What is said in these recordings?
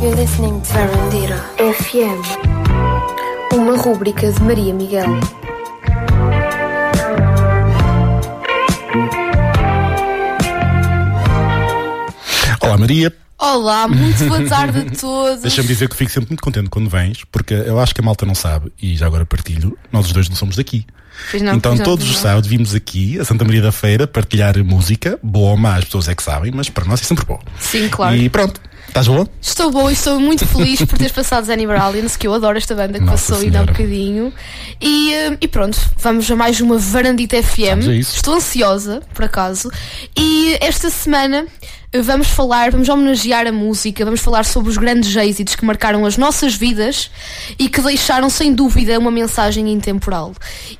You're listening to Verandira FM, uma rúbrica de Maria Miguel. Olá Maria, Olá, muito boa tarde a todos. deixa-me dizer que fico sempre muito contente quando vens, porque eu acho que a malta não sabe, e já agora partilho, nós os dois não somos daqui. Não, então não, todos os sábados vimos aqui a Santa Maria da Feira partilhar música, boa ou má, as pessoas é que sabem, mas para nós é sempre bom. Sim, claro. E pronto, estás boa? Estou boa e estou muito feliz por teres passado Zenny Aliens, que eu adoro esta banda que Nossa passou ainda há um bocadinho. E, eh, e pronto, vamos a mais uma Varandita FM. Estou ansiosa, por acaso. E esta semana vamos falar, vamos homenagear a música, vamos falar sobre os grandes êxitos que marcaram as nossas vidas e que deixaram sem dúvida uma mensagem intemporal.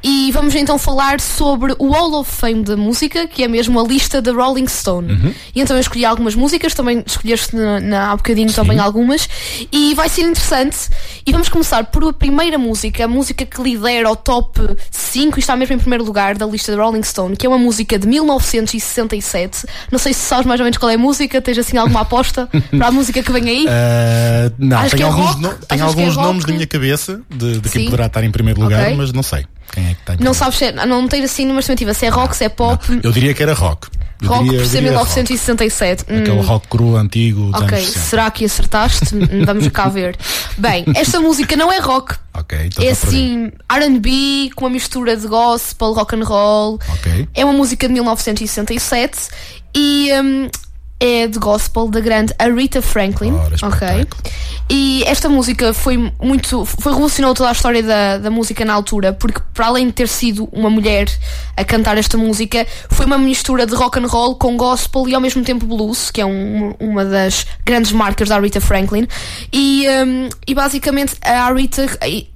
E vamos então falar sobre o Hall of Fame da música, que é mesmo a lista da Rolling Stone. Uhum. E então eu escolhi algumas músicas, também escolheste na, na, há bocadinho também algumas, e vai ser interessante. E vamos começar por a primeira música, a música que lidera o top 5 e está mesmo em primeiro lugar da lista da Rolling Stone, que é uma música de 1967. Não sei se sabes mais ou menos qual é música, tens assim alguma aposta para a música que vem aí? Ah, não, Acho tenho é alguns, rock. no- tenho é alguns rock? nomes na minha cabeça de, de quem poderá estar em primeiro lugar, Ok. mas não sei quem é que está em Não sabes se é, não tem assim numa estimativa, se é rock, se é pop. Eu diria que era rock. Eu Rock diria, por ser diria 1967. rock. Aquele Hum. rock cru antigo Ok, anos 60. será que acertaste? Vamos cá ver. Bem, esta música não é rock. Então É assim, R&B com uma mistura de gospel, rock and roll. É uma música de 1967 e hum, é de gospel da grande Aretha Franklin. Ora, ok. E esta música foi muito. foi revolucionou toda a história da, da música na altura, porque para além de ter sido uma mulher a cantar esta música, foi uma mistura de rock and roll com gospel e ao mesmo tempo blues, que é um- uma das grandes marcas da Aretha Franklin. E, hum, e basicamente a Aretha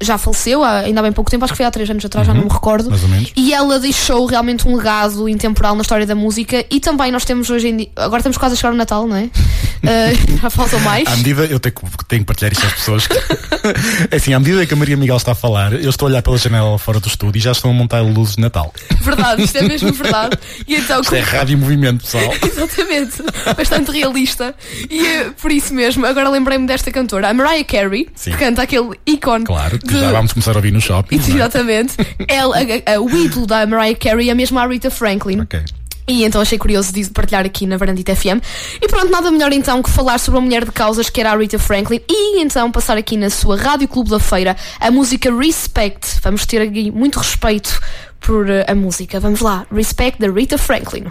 já faleceu ainda há bem pouco tempo, acho que foi há três anos atrás, já não me recordo. Uhum. mais ou menos. E ela deixou realmente um legado intemporal na história da música e também nós temos hoje em dia. Agora estamos quase a chegar ao Natal, não é? Uh, já faltam mais. À medida, eu tenho, que- tenho que partilhar isto às pessoas. que- é assim, à medida que a Maria Miguel está a falar, eu estou a olhar pela janela fora do estúdio e já estão a montar luzes de Natal. Verdade, isto é mesmo verdade. E então, Isto é rádio em movimento, pessoal. Exatamente, bastante realista. E eh, por isso mesmo, agora lembrei-me desta cantora, a Mariah Carey, Sim. que canta aquele ícone. Claro, que de- já vamos começar a ouvir no shopping. é? Exatamente. Ela, a- a- o ídolo da Mariah Carey é a mesma Aretha Franklin. Ok. E então achei curioso de partilhar aqui na Varandita FM. E pronto, nada melhor então que falar sobre uma mulher de causas que era a Rita Franklin e então passar aqui na sua Rádio Clube da Feira a música Respect. Vamos ter aqui muito respeito por eh, a música. Vamos lá, Respect da Rita Franklin.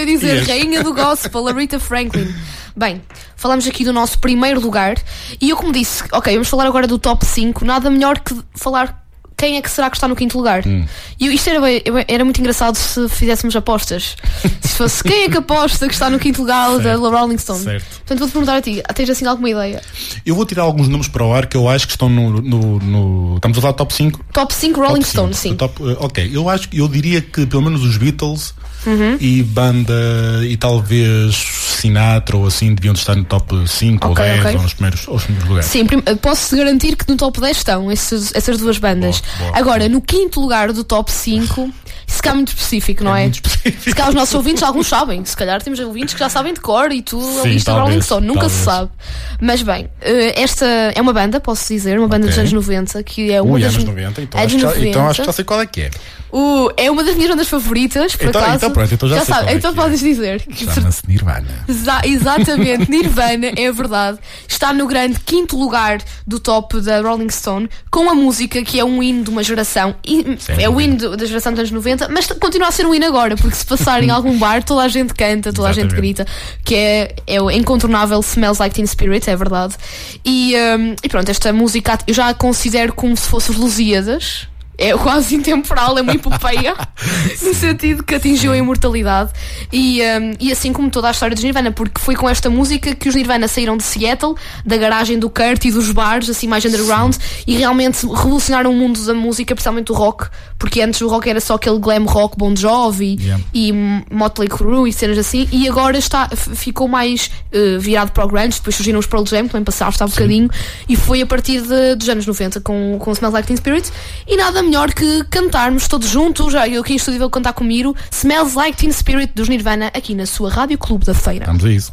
Ia dizer, Yes. rainha do gospel, a Rita Franklin. Bem, falamos aqui do nosso primeiro lugar e eu como disse, ok, vamos falar agora do top 5, nada melhor que falar quem é que será que está no quinto lugar. Hum. E isto era, bem- era muito engraçado se fizéssemos apostas. se fosse quem é que aposta que está no quinto lugar da Certo. Rolling Stone. Certo. Portanto, vou-te perguntar a ti, tens assim alguma ideia? Eu vou tirar alguns nomes para o ar que eu acho que estão no. no- no- estamos a falar de top 5? Top 5 Rolling Top Stone, sim. Top, eh, ok, eu acho que eu diria que pelo menos os Beatles Uhum. e banda e talvez Sinatra ou assim deviam estar no top 5 Ok, ou 10 ok. ou nos primeiros, ou nos primeiros lugares. Sim, prim- posso garantir que no top 10 estão esses- essas duas bandas. Boa, boa, Agora, boa. no quinto lugar do top 5, isso fica muito específico, não é? muito específico. Se calhar os nossos ouvintes, alguns sabem. Se calhar temos ouvintes que já sabem de cor e tudo a Sim, lista do talvez, Rolling Stone. Nunca se talvez. sabe. Mas bem, eh, esta é uma banda, posso dizer, uma banda dos Ok. anos 90, que é uma Ui, das. anos 90, então, é acho dos que já, então 90. acho que já sei qual é que é. Uh, é uma das minhas bandas favoritas, por Então- acaso. então pronto, então já sei sabe, é então é. podes dizer. Chama-se Nirvana. Exa- exatamente, Nirvana, é verdade. Está no grande quinto lugar do top da Rolling Stone, com a música que é um hino de uma geração. E, é o hino da geração dos anos 90, mas continua a ser um hino agora, porque se passar em algum bar, toda a gente canta, toda a gente Exatamente. grita, que é, é o incontornável Smells Like Teen Spirit, é verdade. E, hum, e pronto, esta música eu já a considero como se fosse os Lusíadas. É quase intemporal, é uma epopeia, no sentido que atingiu a imortalidade. E, hum, e assim como toda a história dos Nirvana, porque foi com esta música que os Nirvana saíram de Seattle, da garagem do Kurt e dos bares, assim mais underground, e realmente revolucionaram o mundo da música, principalmente do rock, porque antes o rock era só aquele glam rock Bon Jovi Yeah. e Motley Crue e cenas assim, e agora está, ficou mais eh, virado para o grunge, depois surgiram os Pearl Jam, também passaste há bocadinho, e foi a partir de- dos anos 90 com, com Smells Like Teen Spirit, e nada melhor que cantarmos todos juntos, já eu aqui em estúdio vou cantar com o Miro, Smells Like Teen Spirit dos Nirvana, aqui na sua Rádio Clube da Feira. Vamos a isso.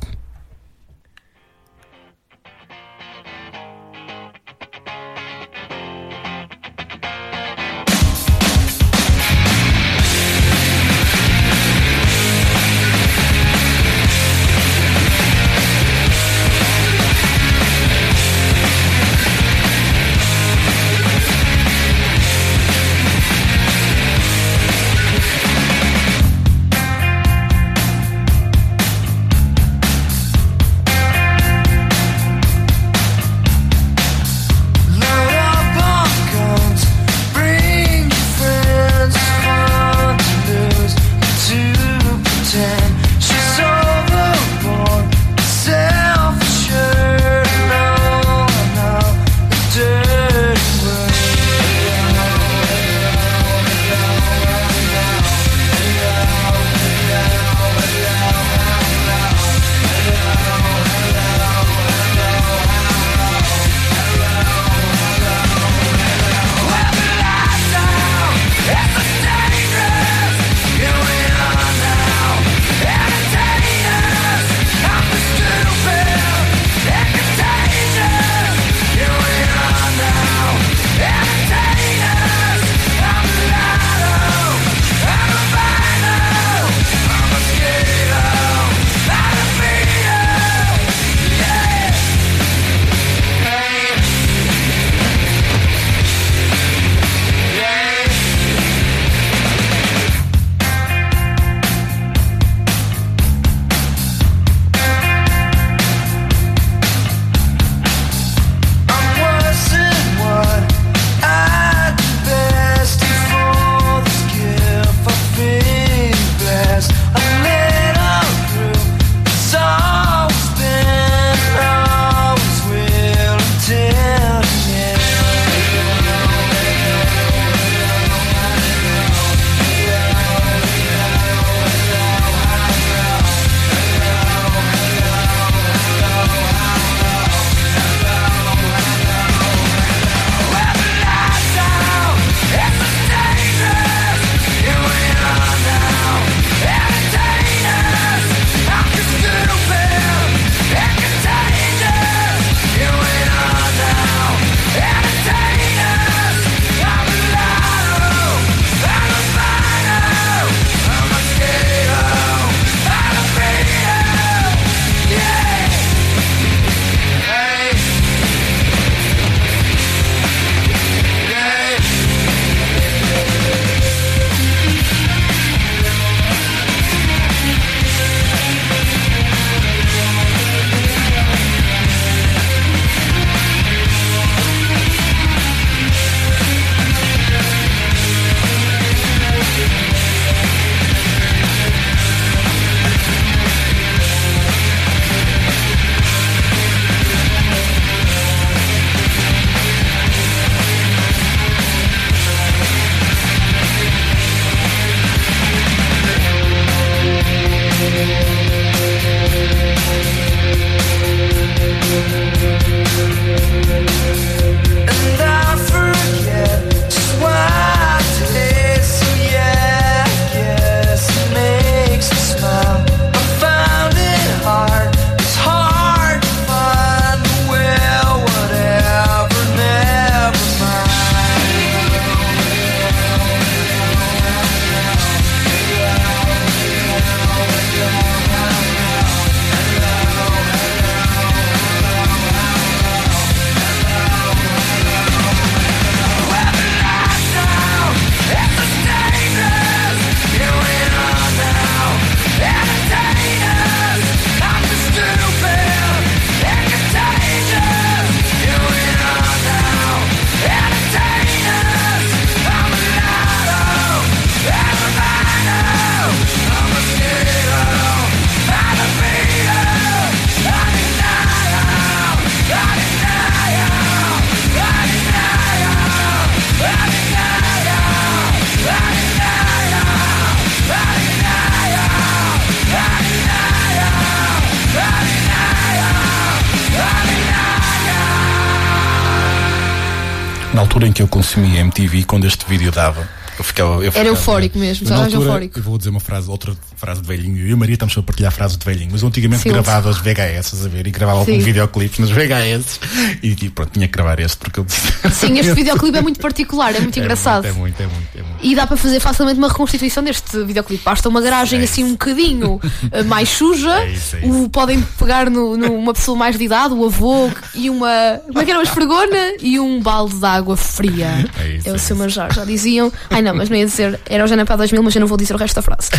Consumia MTV, quando este vídeo dava, eu ficava. Eu ficava eufórico mesmo, altura, eufórico. Eu vou dizer uma frase, outra frase de velhinho. Eu e a Maria estamos a partilhar frases de velhinho, mas eu antigamente Sim. gravava as VHS, a ver, e gravava Sim. alguns videoclipes nas VHS. E, e pronto, tinha que gravar este porque eu. Sim, este videoclipe é muito particular, é muito É engraçado. muito, é muito, é muito. É muito. E dá para fazer facilmente uma reconstituição deste videoclipe. Basta uma garagem É assim um bocadinho eh, mais suja. É isso, é isso. O, podem pegar no, numa pessoa mais de idade, o avô e uma. Como é que era? Uma esfregona e um balde de água fria. É isso, o é seu manjar. Já diziam. Ai não, mas não ia dizer. Era o Janapá 2000, mas eu não vou dizer o resto da frase.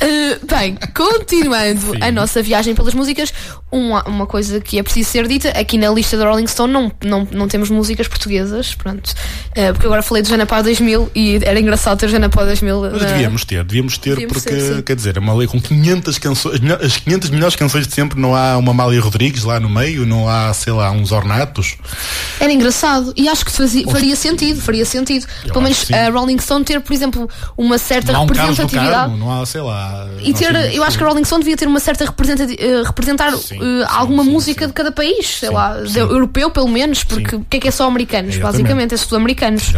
Eh, bem, continuando Sim. a nossa viagem pelas músicas, uma, uma coisa que é preciso ser dita: aqui na lista da Rolling Stone não, não, não temos músicas portuguesas. Pronto. Eh, porque agora falei de Janapá 2000 e era engraçado ter Janapá 2000. Mas na- devíamos ter, devíamos ter, Devíamos porque, sim. quer dizer, é uma lei com 500 canções, as melhor- as 500 melhores canções de sempre, não há uma Amália Rodrigues lá no meio, não há, sei lá, uns ornatos. Era engraçado e acho que fazia, faria sentido, faria sentido. Pelo acho menos a Rolling Stone ter, por exemplo, uma certa Não representatividade. Carmo, não há, sei lá. E ter, sei eu acho que a Rolling Stone devia ter uma certa representati- eh, representar Sim, sim, alguma sim, música sim. de cada país, sei lá, europeu pelo menos, porque o que é que é só americanos, Exatamente. basicamente, é sul-americanos.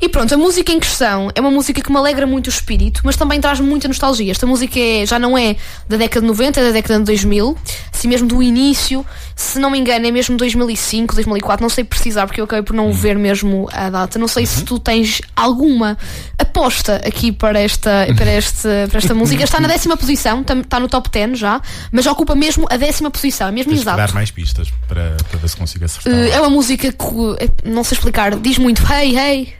E pronto, a música em questão é uma música que me alegra muito o espírito, mas também traz muita nostalgia. Esta música é- já não é da década de 90, é da década de 2000, assim mesmo do início, se não me engano, é mesmo 2005, 2004, não sei precisar porque eu acabei por Uhum. não ver mesmo a data. Não sei se tu tens alguma aposta aqui para esta, para este, para esta música. Está na décima posição, está no top 10 já, mas ocupa mesmo a décima posição, é mesmo Tens exato. dar mais pistas para, para ver se consigo acertar. Uh, é uma música que, eh, não sei explicar, diz muito hey, hey.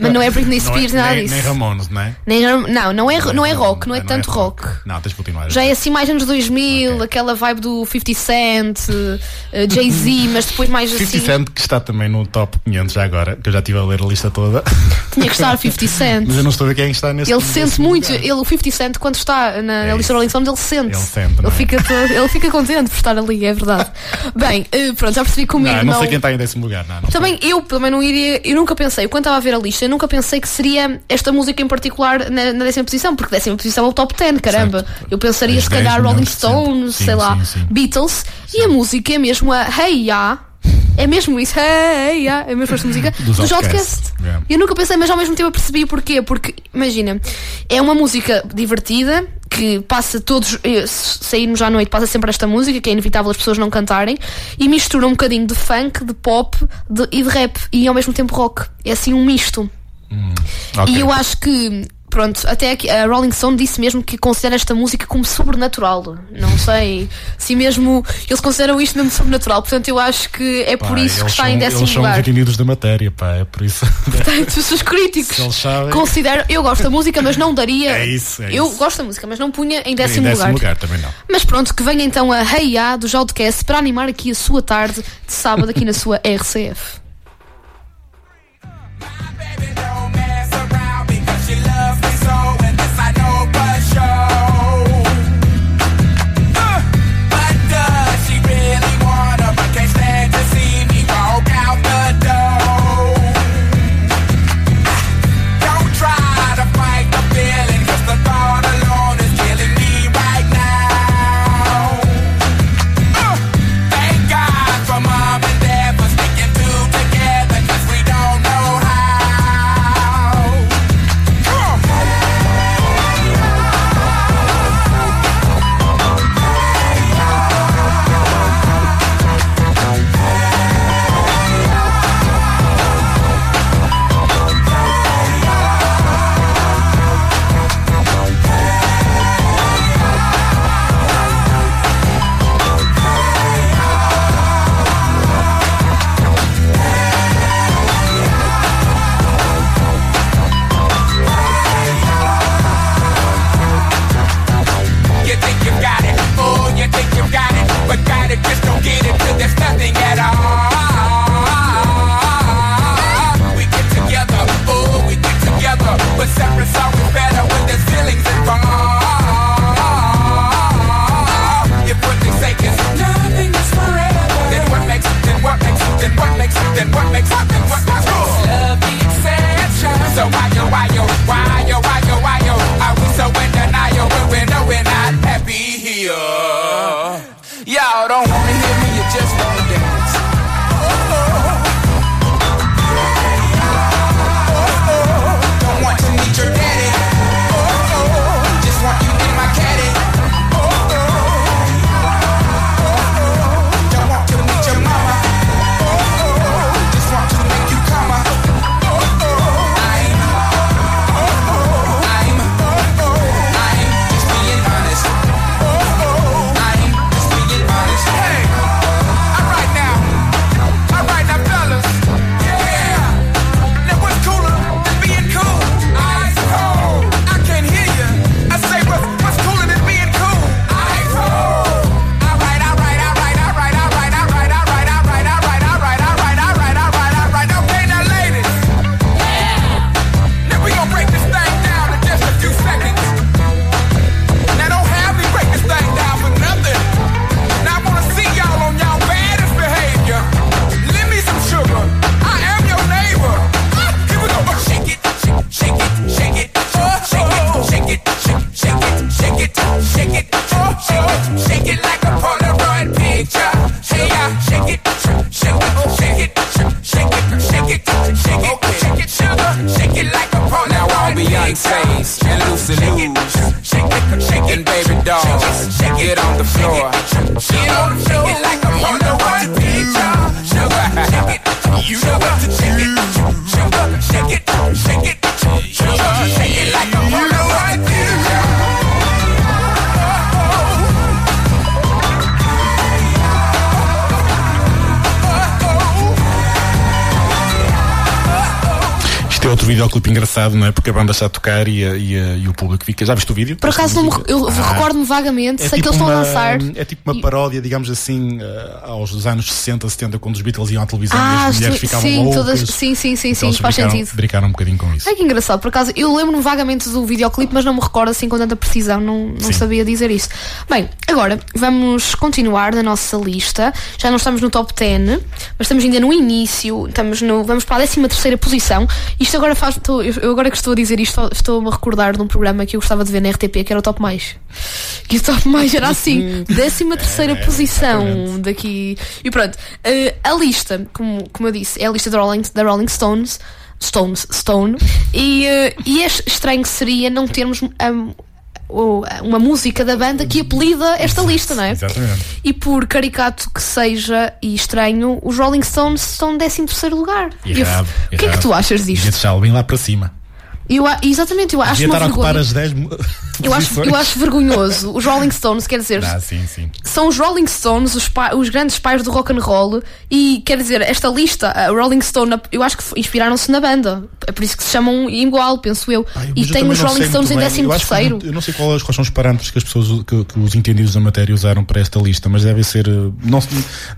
Mas não é Britney não é, Spears, nada nem, disso. nem Ramones, não é? Nem- não, não é, não é rock, não é tanto rock. Não, tens de continuar. Já é assim mais anos 2000, Ok. aquela vibe do 50 Cent, eh, Jay-Z, mas depois mais 50 assim. Cent que está também no top 500 já agora, que eu já estive a ler a lista toda. Tinha que estar 50 Cent. Mas eu não estou a ver quem está nesse Ele sente muito, lugar. ele, o 50 Cent, quando está na, É lista. Rolling Stones, ele sente. Ele sente, não ele, é? fica todo- ele fica contente por estar ali, é verdade. Bem, eh, pronto, já percebi que o meu Não, não sei quem está em décimo lugar. Não, não Também eu também não iria, eu nunca pensei, quando estava a ver a lista, eu nunca pensei que seria esta música em particular na, na décima posição, porque décima posição é o top 10, caramba. Certo. Eu pensaria As se 10 calhar Rolling. Stones, Sim, sei lá, sim, sim. Beatles, e a música é mesmo a Hey Ya. É mesmo isso, hey, ya, é mesmo esta música Dos dos Outkast. Outcast. Yeah. Eu nunca pensei, mas ao mesmo tempo eu percebi porquê. Porque, imagina, é uma música divertida que passa todos, eh, se sairmos à noite, passa sempre esta música, que é inevitável as pessoas não cantarem, e mistura um bocadinho de funk, de pop de- e de rap, e ao mesmo tempo rock. É assim um misto. Ok. E eu acho que, pronto, até aqui, a Rolling Stone disse mesmo que considera esta música como sobrenatural. Não sei se mesmo eles consideram isto mesmo sobrenatural. Portanto, eu acho que é Pá, por isso que eles está são, em décimo Eles são lugar. entendidos da matéria, pá, é por isso. Portanto, os seus críticos Se eles sabem- consideram. Eu gosto da música, mas não daria. É isso, é eu isso. gosto da música, mas não punha em em décimo, décimo lugar. lugar também não. Mas pronto, que venha então a Hey Ya do Jaldcast para animar aqui a sua tarde de sábado aqui na sua RCF. snore. Videoclipe engraçado, não é? Porque a banda está a tocar e, a- e a- e o público fica. Já viste o vídeo? Por acaso me, eu Ah. recordo-me vagamente, sei que tipo eles estão a lançar. É tipo uma paródia, digamos assim, eh, aos anos 60, 70, quando os Beatles iam à televisão e Ah, as mulheres sim, ficavam sim, loucas. todas, sim, sim, sim, Então sim, faz brincaram, sentido. Brincaram um bocadinho com isso. Ai que engraçado, por acaso eu lembro-me vagamente do videoclipe, mas não me recordo assim com tanta precisão, não, não sabia dizer isso. Bem, agora vamos continuar na nossa lista. Já não estamos no top 10, mas estamos ainda no início, estamos no, vamos para a 13 terceira posição. Isto agora faz. Estou- eu agora que estou a dizer isto, estou-me a recordar de um programa que eu gostava de ver na RTP, que era o Top Mais. Que o Top Mais era assim, 13 terceira posição exatamente. daqui. E pronto, eh, a lista, como, como eu disse, é a lista da Rolling, da Rolling Stones. Stones, Stone, e, eh, e é estranho seria não termos um, uma música da banda que apelida esta lista, não é? Exatamente. E por caricato que seja e estranho, os Rolling Stones estão em 13 terceiro lugar. E eu- Errado. o que é que errado. tu achas disto? deixá-lo bem lá para cima. Eu, exatamente, eu acho Devia uma estar vergonha. as 10 mu- Eu acho, eu acho vergonhoso. Os Rolling Stones, quer dizer, Ah, sim, sim. são os Rolling Stones, os, pa- os grandes pais do rock and roll, e quer dizer, esta lista, a Rolling Stone, eu acho que inspiraram-se na banda. É por isso que se chamam igual, penso eu. Ai, e eu tem os Rolling Stones em muito bem. 13 Eu acho que terceiro. não- Eu não sei qual- quais são os parâmetros que as pessoas, que, que os entendidos da matéria usaram para esta lista, mas deve ser, eh, não,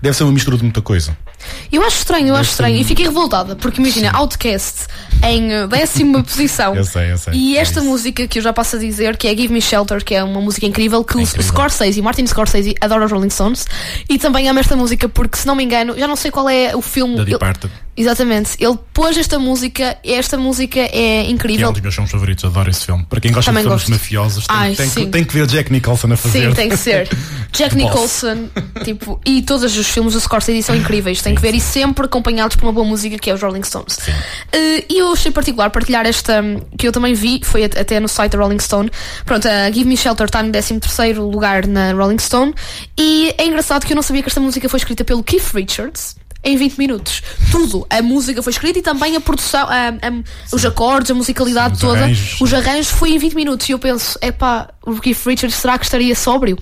deve ser uma mistura de muita coisa. Eu acho estranho, eu acho estranho. E fiquei revoltada, porque imagina, Outcast em eh, décima posição. Eu sei, eu sei. E É esta música que eu já passo a dizer, que é Give Me Shelter, que é uma música incrível, que o incrível. Scorsese, Martin Scorsese, adora os Rolling Stones. E também ama esta música porque, se não me engano, já não sei qual é o filme. Da Departed. Exatamente. Ele pôs esta música, esta música é Que é incrível. um dos meus filmes favoritos, adoro esse filme. Para quem gosta Também de filmes gosto. mafiosos, tem, Ai, tem que, tem que ver Jack Nicholson a fazer. Sim, tem que ser. Jack. Nicholson, tipo, e todos os filmes do Scorsese são incríveis, tem que ver, e sempre acompanhados por uma boa música que é os Rolling Stones. Eh, E eu achei particular partilhar esta, que eu também vi, foi at- até no site da Rolling Stone. Pronto, a Give Me Shelter está no 13 lugar na Rolling Stone, e é engraçado que eu não sabia que esta música foi escrita pelo Keith Richards. Em 20 minutos. Tudo. A música foi escrita e também a produção, a- a- os acordes, a musicalidade Os toda. arranjos. Os arranjos foi em 20 minutos. E eu penso, epá, o Keith Richards será que estaria sóbrio?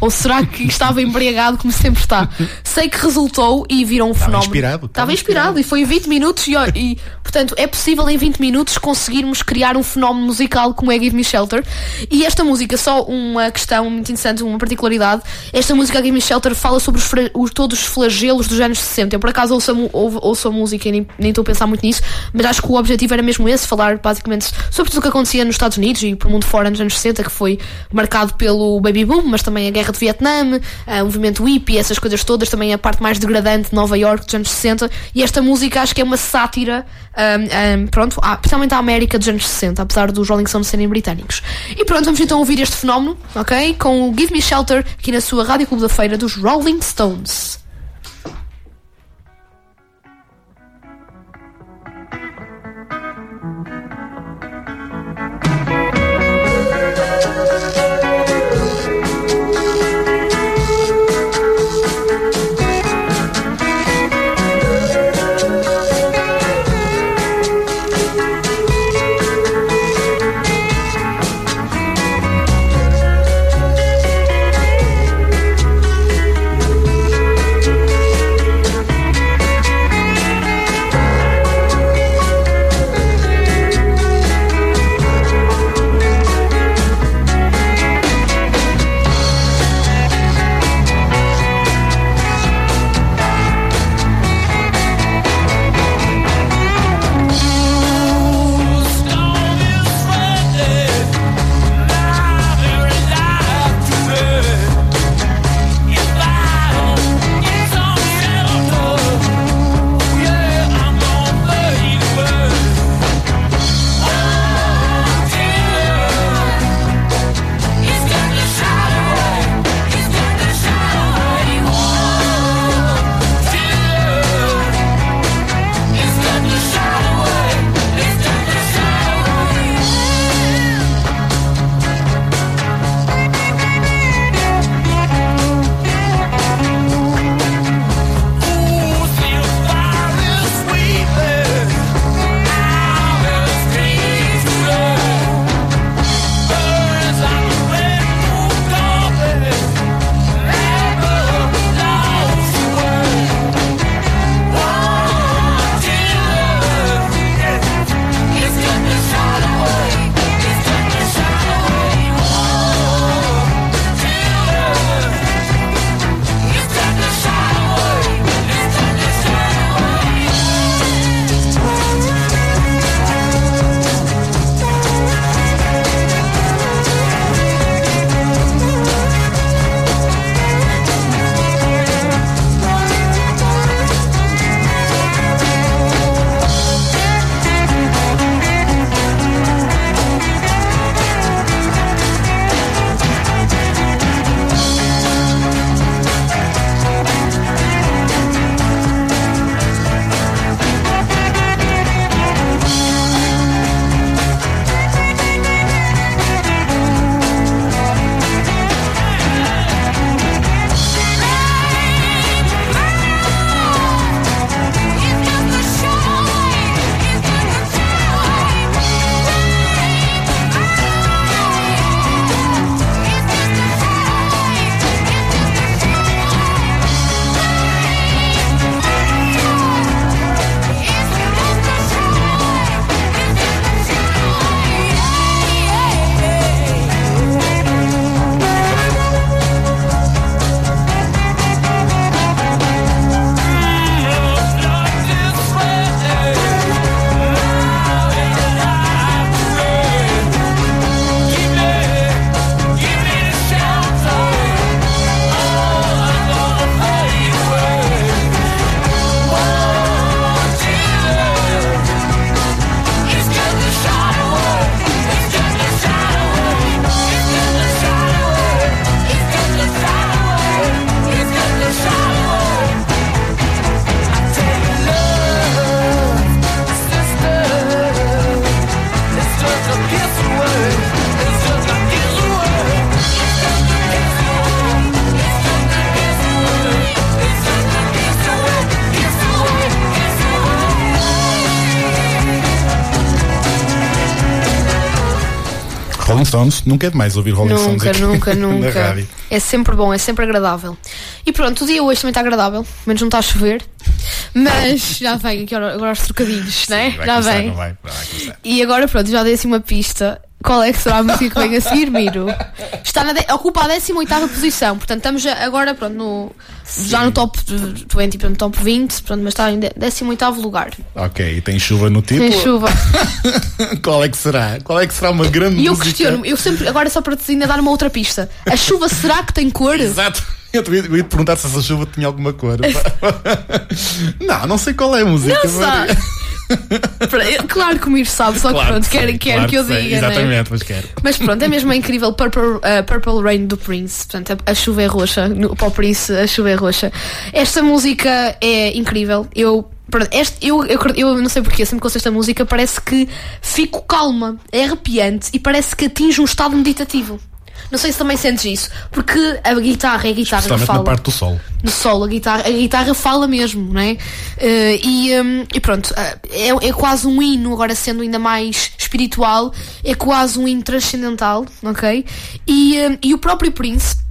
Ou será que estava embriagado como sempre está? Sei que resultou e viram um fenómeno. inspirado, Estava estava inspirado e foi em 20 minutos e, e, portanto é possível em 20 minutos conseguirmos criar um fenómeno musical como é Give Me Shelter. E esta música, só uma questão muito interessante, uma particularidade, esta música Give Me Shelter fala sobre os os- todos os flagelos dos anos 60. Por acaso ouço a, ouvo- ouço a música e nem estou a pensar muito nisso, mas acho que o objetivo era mesmo esse, falar basicamente sobre tudo o que acontecia nos Estados Unidos e pelo mundo fora nos anos 60, que foi marcado pelo baby boom, mas também a guerra de Vietnã, eh, o movimento hippie, essas coisas todas, também a parte mais degradante de Nova York dos anos 60. E esta música acho que é uma sátira, ahm, ahm, pronto, à- principalmente à América dos anos 60, apesar dos Rolling Stones serem britânicos. E pronto, vamos então ouvir este fenómeno, ok? Com o Give Me Shelter aqui na sua Rádio Clube da Feira dos Rolling Stones. Stones, nunca é demais ouvir Rolling Stones Nunca, aqui nunca, nunca. rádio. É sempre bom, é sempre agradável. E pronto, o dia hoje também está agradável, menos não está a chover. Mas já vem aqui agora os trocadilhos, né? Já começar, vem. não vai? Vai começar. E agora pronto, já dei assim uma pista. Qual é que será a música que vem a seguir, Miro? Está na de- ocupa a 18 posição, portanto estamos agora pronto, no, já no top 20, portanto, no top 20, pronto, mas está em de- 18 lugar. Ok, e tem chuva no título. Tem chuva. Qual é que será? Qual é que será uma grande E eu música? questiono, eu sempre, agora só para te ainda dar uma outra pista. A chuva será que tem cor? Exato. Eu ia te perguntar se essa chuva tinha alguma cor. não, não sei qual é a música. Não. Para- Claro que o Miro sabe, só que Claro pronto, que quer, sei, quer claro que eu sei, diga. né? Exatamente, mas quero. Mas pronto, é mesmo a incrível Purple, uh, Purple Rain do Prince. Portanto, a, a chuva é roxa. No, para o Prince, a chuva é roxa. Esta música é incrível. Eu. este- eu, eu, eu não sei porquê, sempre que ouço esta música parece que fico calma, é arrepiante e parece que atinge um estado meditativo. Não sei se também sentes isso, porque a guitarra é a guitarra que fala na parte do sol. no solo, a guitarra, a guitarra fala mesmo, não é? Eh, e, hum, e pronto, eh, é, é quase um hino, agora sendo ainda mais espiritual, é quase um hino transcendental, ok? E, hum, e o próprio Prince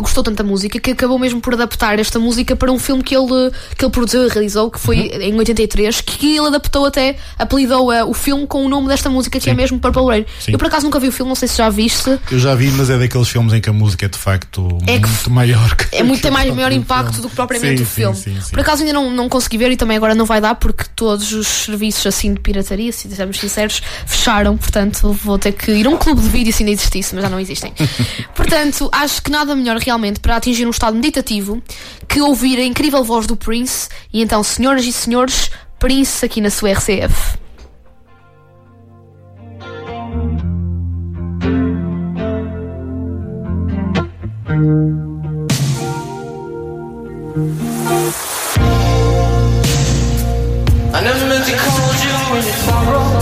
gostou tanto da música que acabou mesmo por adaptar esta música para um filme que ele, que ele produziu e realizou, que foi Uhum. em 83, que ele adaptou até, apelidou eh, o filme com o nome desta música, que é mesmo Purple Rain. Sim. Eu por acaso nunca vi o filme, não sei se já viste. Eu já vi, mas é daqueles filmes em que a música é de facto É muito maior. Que É muito, tem mais maior impacto do que propriamente Sim, o sim, filme. sim, sim. Por acaso ainda não, não consegui ver e também agora não vai dar porque todos os serviços assim de pirataria, se dissermos sinceros, fecharam. Portanto, vou ter que ir a um clube de vídeo se ainda existisse, mas já não existem. portanto, acho que nada melhor realmente para atingir um estado meditativo que ouvir a incrível voz do Prince. E então, senhoras e senhores, Prince aqui na sua RCF. I never meant to call you. I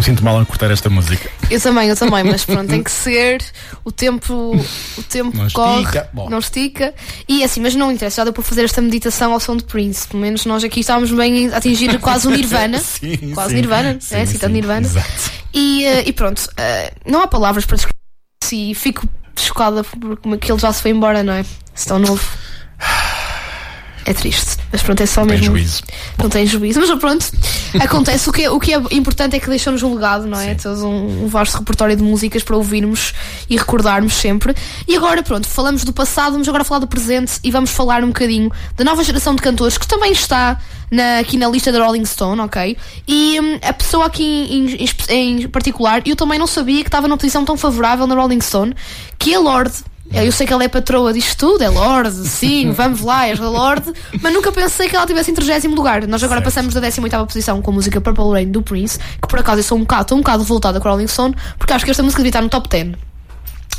me sinto mal a cortar esta música. Eu também, eu também, mas pronto, tem que ser. O tempo, o tempo Não corre, estica. Não estica. E assim, mas não interessa, já deu para fazer esta meditação ao som de Prince. Pelo menos nós aqui estávamos bem a atingir quase o Nirvana. Sim, quase sim. Nirvana, Sim, é? Citando Nirvana. Exato. E, eh, e pronto, eh, não há palavras para descrever e fico chocada por como aquele já se foi embora, não é? Se tão novo. É triste, mas pronto, é só Tem mesmo. juízo. Não tem juízo, mas pronto, acontece. O que, é, o que é importante é que deixamos um legado, não é? Sim. Todo um, um vasto repertório de músicas para ouvirmos e recordarmos sempre. E agora, pronto, falamos do passado, vamos agora falar do presente e vamos falar um bocadinho da nova geração de cantores que também está na- aqui na lista da Rolling Stone, ok? E hum, a pessoa aqui em, em- em particular, eu também não sabia que estava numa posição tão favorável na Rolling Stone, que é Lorde. Eu sei que ela é patroa disto tudo, é Lorde, sim, vamos lá, és a Lorde, mas nunca pensei que ela tivesse em 30 lugar. Nós agora Certo. passamos da 18 posição com a música Purple Rain do Prince, que por acaso eu sou um bocado, estou um bocado revoltada com a Rolling Stone, porque acho que esta música devia estar no top 10.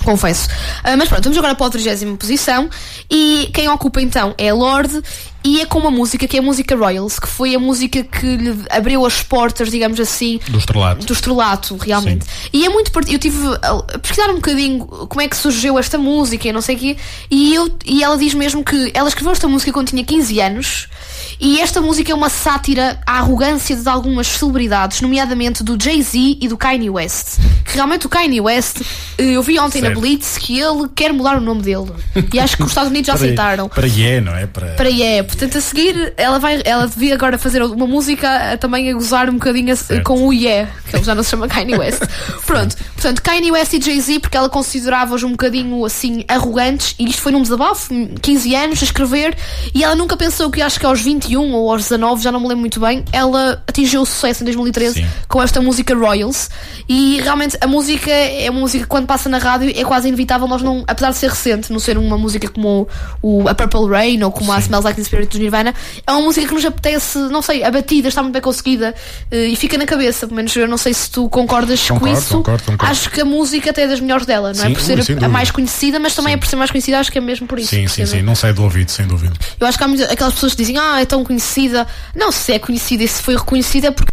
Confesso. Ah, mas pronto, vamos agora para a 30 posição. E quem ocupa então é a Lorde. E é com uma música que é a música Royals, que foi a música que lhe abriu as portas, digamos assim, Do estrelato. do estrelato, realmente. E é muito. Eu tive a pesquisar um bocadinho como é que surgiu esta música e não sei o quê. E, eu... e ela diz mesmo que ela escreveu esta música quando tinha 15 anos. E esta música é uma sátira à arrogância de algumas celebridades, nomeadamente do Jay-Z e do Kanye West. Que realmente o Kanye West, eh, eu vi ontem na Certo. Blitz que ele quer mudar o nome dele. E acho que os Estados Unidos já Para- aceitaram Para yeah, não é? Para, para yeah. Portanto, a seguir, ela vai, ela devia agora fazer uma música a- também a gozar um bocadinho a- com o yeah, que ele já não se chama Kanye West. Pronto, portanto, Kanye West e Jay-Z, porque ela considerava-os um bocadinho assim arrogantes, e isto foi num desabafo, 15 anos a escrever, e ela nunca pensou que acho que aos 21 ou aos 19, já não me lembro muito bem, ela atingiu o sucesso em 2013 Sim. com esta música Royals. E realmente a música é uma música que quando passa na rádio é quase inevitável nós não, apesar de ser recente, não ser uma música como o, a Purple Rain ou como a Smells Like the Dos Nirvana, é uma música que nos apetece, não sei, a batida está muito bem conseguida eh, e fica na cabeça. Pelo menos eu não sei se tu concordas com Concordo, isso. concordo, concordo. Acho que a música até é das melhores dela, não é? Sim, Por ser ui, a dúvida. mais conhecida, mas também é por ser mais conhecida, acho que é mesmo por isso. Sim, sim, sim. Não sai do ouvido, sem dúvida. Eu acho que há muitas, aquelas pessoas que dizem, ah, é tão conhecida. Não, se é conhecida e se foi reconhecida é porque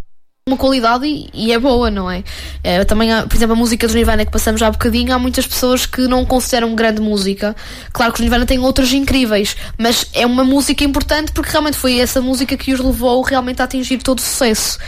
uma qualidade e, e é boa, não é? É, também, há, por exemplo, a música dos Nirvana que passamos já há bocadinho, há muitas pessoas que não consideram grande música. Claro que os Nirvana têm outras incríveis, mas é uma música importante porque realmente foi essa música que os levou realmente a atingir todo o sucesso.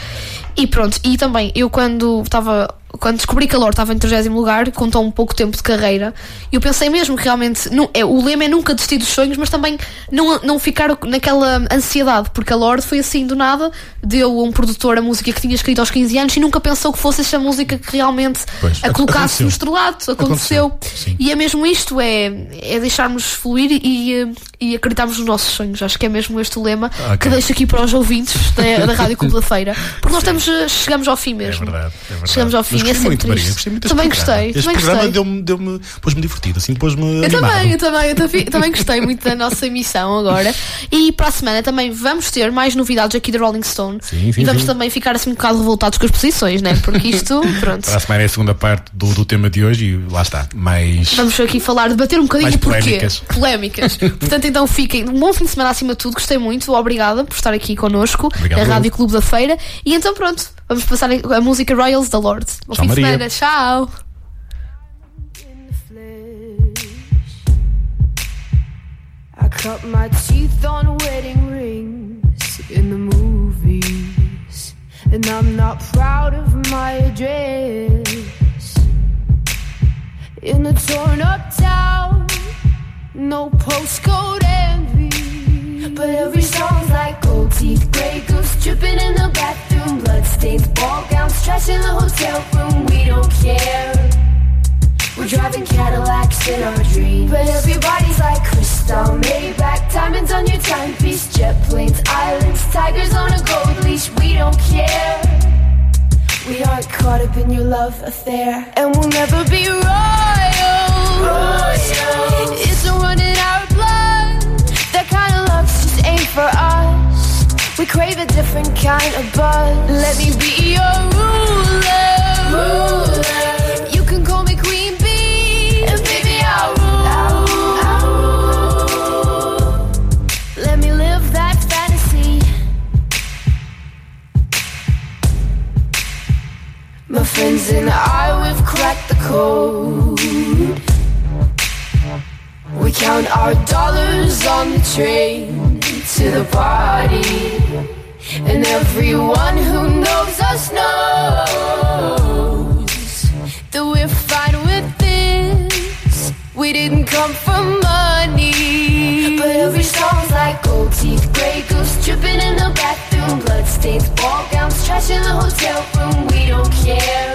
E pronto, e também eu quando estava. Quando descobri que a Lorde estava em 30 lugar, com tão pouco tempo de carreira, eu pensei mesmo que realmente nu- é, o lema é nunca desistir dos sonhos, mas também não, não ficar naquela ansiedade, porque a Lorde foi assim do nada, deu a um produtor a música que tinha escrito aos 15 anos e nunca pensou que fosse essa música que realmente Pois, a colocasse aconteceu. no estrelato. Aconteceu. Aconteceu. E é mesmo isto: é, é deixarmos fluir e, e acreditarmos nos nossos sonhos. Acho que é mesmo este o lema Ok. que deixo aqui para os ouvintes da, da Rádio Clube da Feira, porque nós estamos, eh, chegamos ao fim É mesmo. verdade, é verdade. Chegamos ao fim, é gostei sempre muito, Maria. Gostei muito Também programa. gostei, Este também programa gostei. deu-me, deu-me, pôs-me divertido, assim, pôs-me Eu animado. também, eu também, eu também, também gostei muito da nossa emissão agora. E para a semana também vamos ter mais novidades aqui da Rolling Stone. Sim, sim, e vamos sim. também ficar assim um bocado revoltados com as posições, né? Porque isto, pronto. Para a semana é a segunda parte do, do tema de hoje e lá está. Mais. Vamos aqui falar, debater um bocadinho Mais porquê. polémicas. Polémicas. Portanto, então fiquem. Um bom fim de semana acima de tudo. Gostei muito. Obrigada por estar aqui connosco Obrigado. na Rádio Clube da Feira. E então pronto, vamos passar a música Royals da Lorde. Bom Tchau, fim de Maria. semana. Tchau. I cut my teeth on wedding rings in the movies, and I'm not proud of my address. In a torn up town, no postcode envy, but every song's like teeth, gray goose dripping in the bathroom, bloodstains, ball gowns, trash in the hotel room. We don't care. We're driving Cadillacs in our dreams. But everybody's like crystal, Maybach, diamonds on your timepiece, jet planes, islands, tigers on a gold leash. We don't care. We aren't caught up in your love affair, and we'll never be royal. Royal. It's a run in our blood. That kind of love just ain't for us. We crave a different kind of buzz. Let me be your ruler. Ruler. You can call me Queen Bee, and baby I'll rule. Let me live that fantasy. road. We count our dollars on the train to the party. And everyone who knows us knows that we're fine with this. We didn't come for money. But every song's like gold teeth, grey goose dripping in the bathroom, bloodstains, ball gowns, trash in the hotel room. We don't care.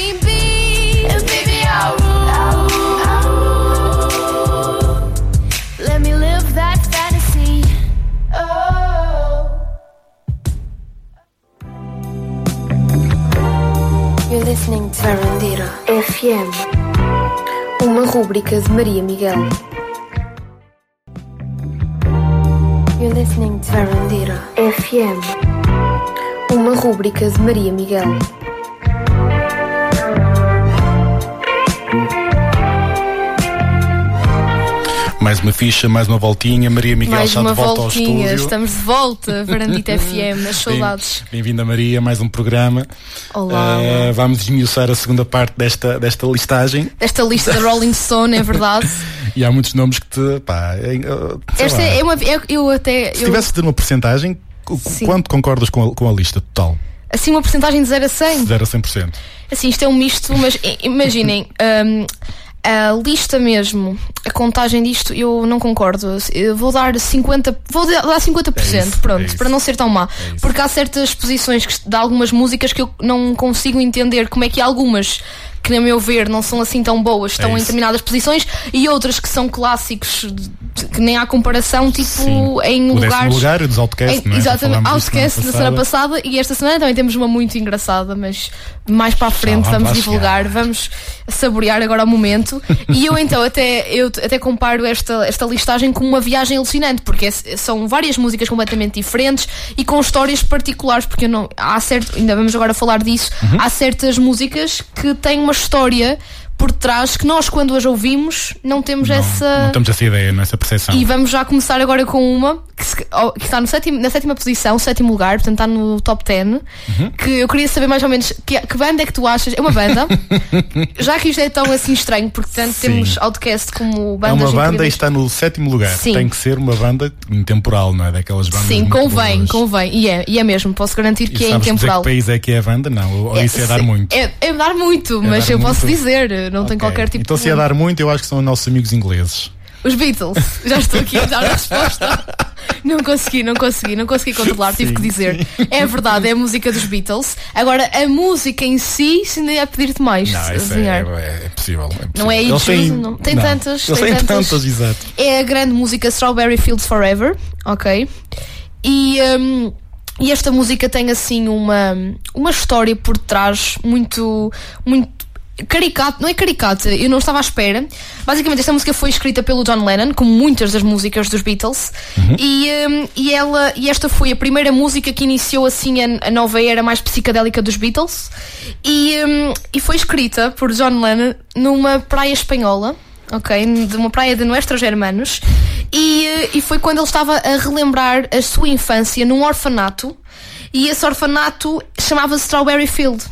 FM, uma rúbrica de Maria Miguel. You're listening to Verandira FM, uma rúbrica de Maria Miguel. Mais uma ficha, mais uma voltinha. Maria Miguel Mais está de volta voltinha, ao estúdio. estamos de volta, Varandita FM, as saudades. Bem- Bem-vinda, Maria, mais um programa. Olá, olá. vamos desmiuçar a segunda parte desta, desta listagem. Esta lista da Rolling Stone é verdade. E há muitos nomes que te. Pá, é, eh, Esta lá. é uma. Eu, eu até. Se Eu, tivesse de ter uma porcentagem, quanto concordas com a, com a lista total? assim, uma porcentagem de 0 a 100. 0 a 100%. Assim, isto é um misto, mas imaginem, hum, a lista mesmo, a contagem disto, eu não concordo. Eu vou dar 50%, vou dar 50%, É isso, pronto, é para não ser tão má. É. Porque há certas posições que, de algumas músicas que eu não consigo entender como é que algumas. Que, na meu ver, não são assim tão boas, estão em isso. determinadas posições, e outras que são clássicos, que nem há comparação, tipo, Sim. em o lugares. lugar, dos Outcast, É, é? Exatamente, Outcast da semana passada e esta semana também temos uma muito engraçada, mas mais para a frente vamos vamos divulgar, vamos saborear agora o momento. e eu então até, eu até comparo esta, esta listagem com uma viagem alucinante, porque é- são várias músicas completamente diferentes e com histórias particulares, porque não, há certo, ainda vamos agora falar disso, Uhum. há certas músicas que têm uma história por trás que nós quando as ouvimos não temos essa Não temos essa ideia, não é? essa percepção. e vamos já começar agora com uma que, se- que está no sétimo, na sétima posição, sétimo lugar, portanto está no top 10. Uhum. Que eu queria saber mais ou menos que, que banda é que tu achas? É uma banda, já que isto é tão assim estranho, porque tanto Sim. temos Outcast como É bandas uma banda e incríveis. está no sétimo lugar. Sim. Tem que ser uma banda intemporal, não é? Daquelas bandas. Sim, convém, boas. convém. E é, e é mesmo, posso garantir E que é sabes dizer intemporal. que país é que é a banda? Não, ou isso é dar muito. É, é dar muito, mas dar eu posso muito. dizer, não tem Ok. qualquer tipo Então, de. se é dar muito, eu acho que são os nossos amigos ingleses. Os Beatles, já estou aqui a dar a resposta. Não consegui, não consegui, não consegui controlar, tive Sim, que dizer. É verdade, é a música dos Beatles. Agora, a música em si, se ainda é pedir-te mais. Não, isso é, é, é possível. é Não é possível. Eles Choose, não. Tem tantas, Eles tem têm tantas. tantas, exato. É a grande música Strawberry Fields Forever, ok? E, hum, e esta música tem assim uma, uma história por trás muito, muito caricato, não é caricata, eu não estava à espera. Basicamente, esta música foi escrita pelo John Lennon, como muitas das músicas dos Beatles, e, hum, e, ela, e esta foi a primeira música que iniciou assim a, a nova era mais psicadélica dos Beatles, e, hum, e foi escrita por John Lennon numa praia espanhola ok? De uma praia de Nuestros Hermanos. E, eh, e foi quando ele estava a relembrar a sua infância num orfanato. E esse orfanato chamava-se Strawberry Field.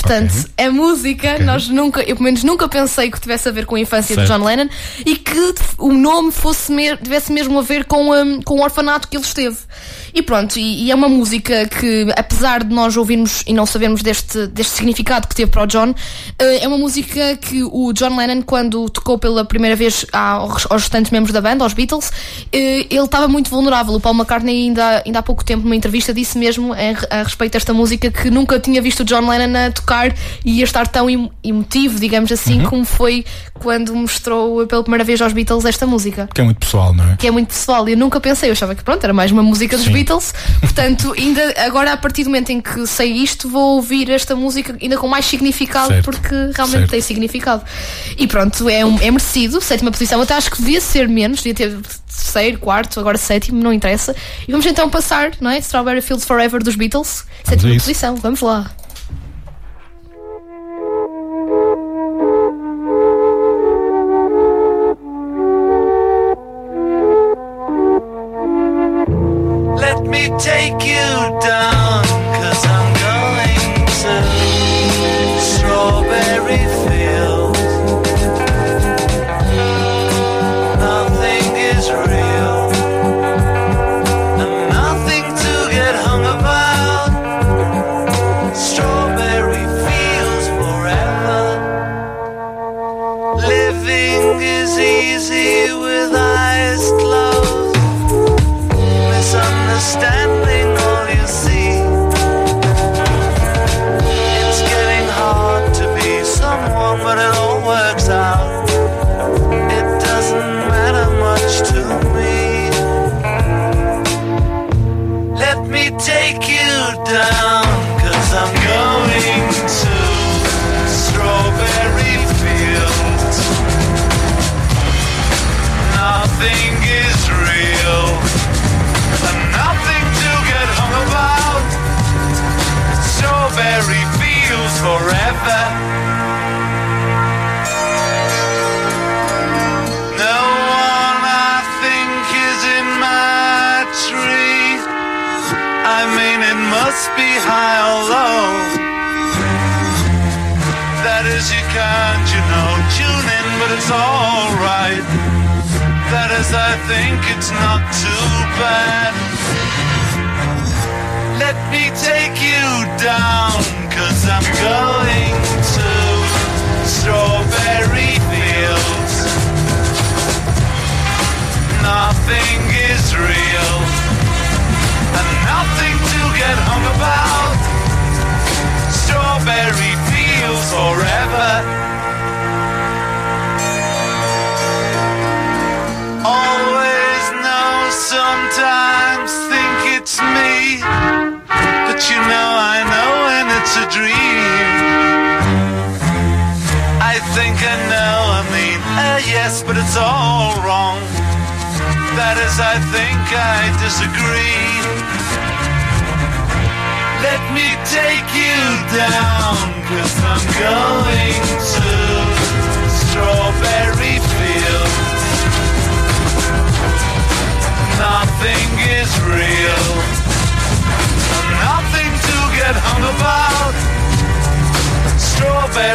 Portanto, a música, nós nunca, eu pelo menos nunca pensei que tivesse a ver com a infância Certo. de John Lennon e que o nome fosse me- tivesse mesmo a ver com, hum, com o orfanato que ele esteve. E pronto, e, e é uma música que, apesar de nós ouvirmos e não sabermos deste, deste significado que teve para o John, eh, é uma música que o John Lennon, quando tocou pela primeira vez aos, aos restantes membros da banda, aos Beatles, eh, ele estava muito vulnerável. O Paul McCartney, ainda, ainda há pouco tempo, numa entrevista, disse mesmo a, a respeito desta música que nunca tinha visto o John Lennon a, to- tocar e ia estar tão emo- emotivo, digamos assim, Uhum. como foi quando mostrou pela primeira vez aos Beatles esta música. Que é muito pessoal, não é? Que é muito pessoal, e eu nunca pensei, eu achava que pronto, era mais uma música dos Sim. Beatles, portanto, ainda agora a partir do momento em que sei isto, vou ouvir esta música ainda com mais significado, Certo. porque realmente Certo. tem significado. E pronto, é, um- é merecido, sétima posição, até acho que devia ser menos, devia ter terceiro, quarto, agora sétimo, não interessa. E vamos então passar, não é? Strawberry Fields Forever dos Beatles, sétima posição, vamos lá. Me take you down, cause I'm going to Strawberry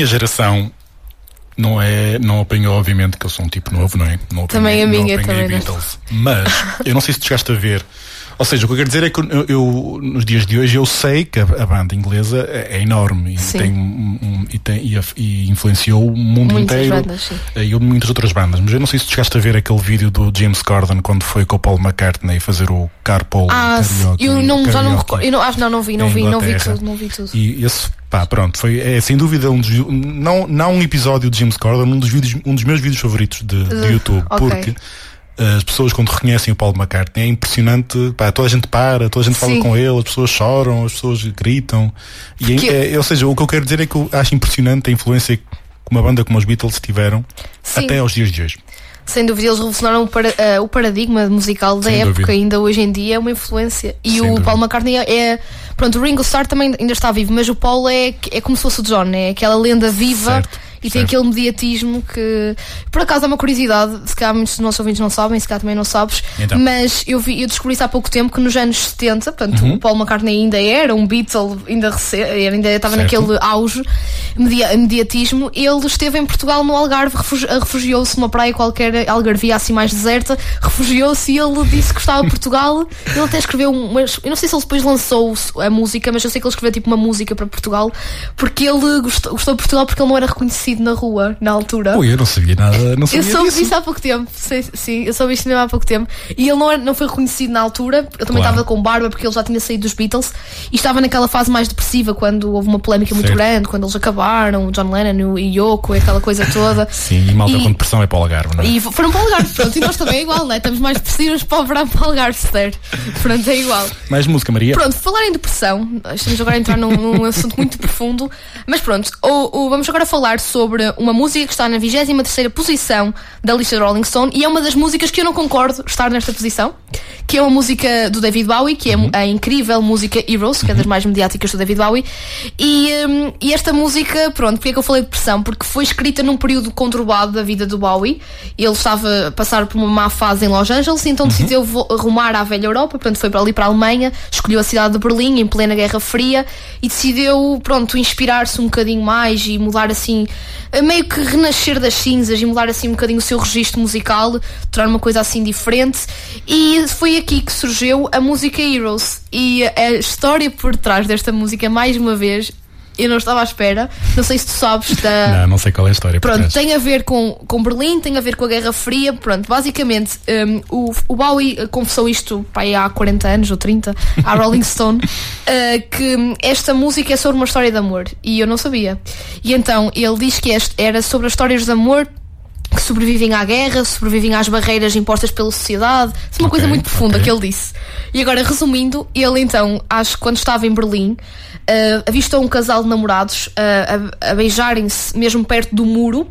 Minha geração não é não apanhou obviamente que eu sou um tipo novo não é não Também apanhei- a minha, não apanhei também. Beatles mas eu não sei se tu chegaste a ver ou seja o que eu quero dizer é que eu, eu, nos dias de hoje eu sei que a, a banda inglesa é, é enorme e tem um, e, tem, e, e influenciou o mundo Muitas inteiro bandas, eh, e muitas outras bandas mas eu não sei se tu chegaste a ver aquele vídeo do James Corden quando foi com o Paul McCartney fazer o Carpool Ah, karaoke, eu não, já não recordo. Eu não, acho, não, não vi, não vi, não vi tudo, não vi tudo. E esse, pá, pronto, foi é, sem dúvida um dos, não, não um episódio de James Corden, um dos, vídeos, um dos meus vídeos favoritos de, de YouTube, ok. porque as pessoas quando reconhecem o Paul McCartney é impressionante, pá, toda a gente para, toda a gente fala Sim. com ele, as pessoas choram, as pessoas gritam. E é- Porque- é- ou seja, o que eu quero dizer é que eu acho impressionante a influência que uma banda como os Beatles tiveram Sim. até aos dias de hoje. Sem dúvida, eles revolucionaram o, para- eh, o paradigma musical da Sem época, dúvida. ainda hoje em dia é uma influência. E Sem o dúvida. Paul McCartney é, é- Pronto, o Ringo Starr também ainda está vivo, mas o Paul é, é como se fosse o John, é aquela lenda viva Certo. E tem Certo. aquele mediatismo que, por acaso, é uma curiosidade, se calhar muitos dos nossos ouvintes não sabem, se calhar também não sabes, Então. mas eu, vi, eu descobri isso há pouco tempo que nos anos 70, portanto, Uhum. o Paul McCartney ainda era um Beatle, ainda, rece- ainda estava Certo. naquele auge media, mediatismo. Ele esteve em Portugal no Algarve, refugi- refugiou-se numa praia qualquer, Algarvia assim mais deserta, refugiou-se e ele disse que gostava de Portugal. Ele até escreveu umas. Eu não sei se ele depois lançou a música, mas eu sei que ele escreveu tipo uma música para Portugal, porque ele gostou, gostou de Portugal porque ele não era reconhecido na rua na altura. Ui, eu não sabia nada. Não sabia Eu soube disso. disso há pouco tempo, sei- sim, eu soube isto mesmo há pouco tempo. E ele não, não foi reconhecido na altura, eu também Claro. estava com barba porque ele já tinha saído dos Beatles e estava naquela fase mais depressiva quando houve uma polémica muito Certo. grande, quando eles acabaram, o John Lennon e Yoko e aquela coisa toda. Sim, e malta E- com depressão é para o Algarve, não é? E foram para o Algarve, pronto, e nós também é igual, né? Estamos mais depressivos para o verão para o Algarve, se der. Pronto, é igual. Mais música, Maria. Pronto, falar em depressão, estamos agora a entrar num, num assunto muito profundo, mas pronto, o- o- vamos agora falar sobre uma música que está na 23 posição da lista de Rolling Stone e é uma das músicas que eu não concordo estar nesta posição, que é uma música do David Bowie, que é a incrível música Heroes, que é das mais mediáticas do David Bowie, e, hum, e esta música, pronto, porque é que eu falei de depressão? Porque foi escrita num período conturbado da vida do Bowie, ele estava a passar por uma má fase em Los Angeles, então decidiu vo- rumar à velha Europa, portanto foi para ali para a Alemanha, escolheu a cidade de Berlim em plena Guerra Fria e decidiu, pronto, inspirar-se um bocadinho mais e mudar assim, meio que renascer das cinzas e mudar assim um bocadinho o seu registro musical, tornar uma coisa assim diferente. E foi aqui que surgiu a música Heroes. E a história por trás desta música, mais uma vez, eu não estava à espera. Não sei se tu sabes da. Não, não sei qual é a história. Pronto, tem a ver com, com Berlim, tem a ver com a Guerra Fria. Pronto, basicamente, um, o, o Bowie eh, confessou isto pá, aí há 40 anos ou 30, à Rolling Stone, eh, que esta música é sobre uma história de amor. E eu não sabia. E então ele diz que este era sobre as histórias de amor que sobrevivem à guerra, sobrevivem às barreiras impostas pela sociedade. Isso é uma Ok, coisa muito profunda ok. que ele disse. E agora, resumindo, ele então, acho que quando estava em Berlim, eh, avistou um casal de namorados eh, a, a beijarem-se mesmo perto do muro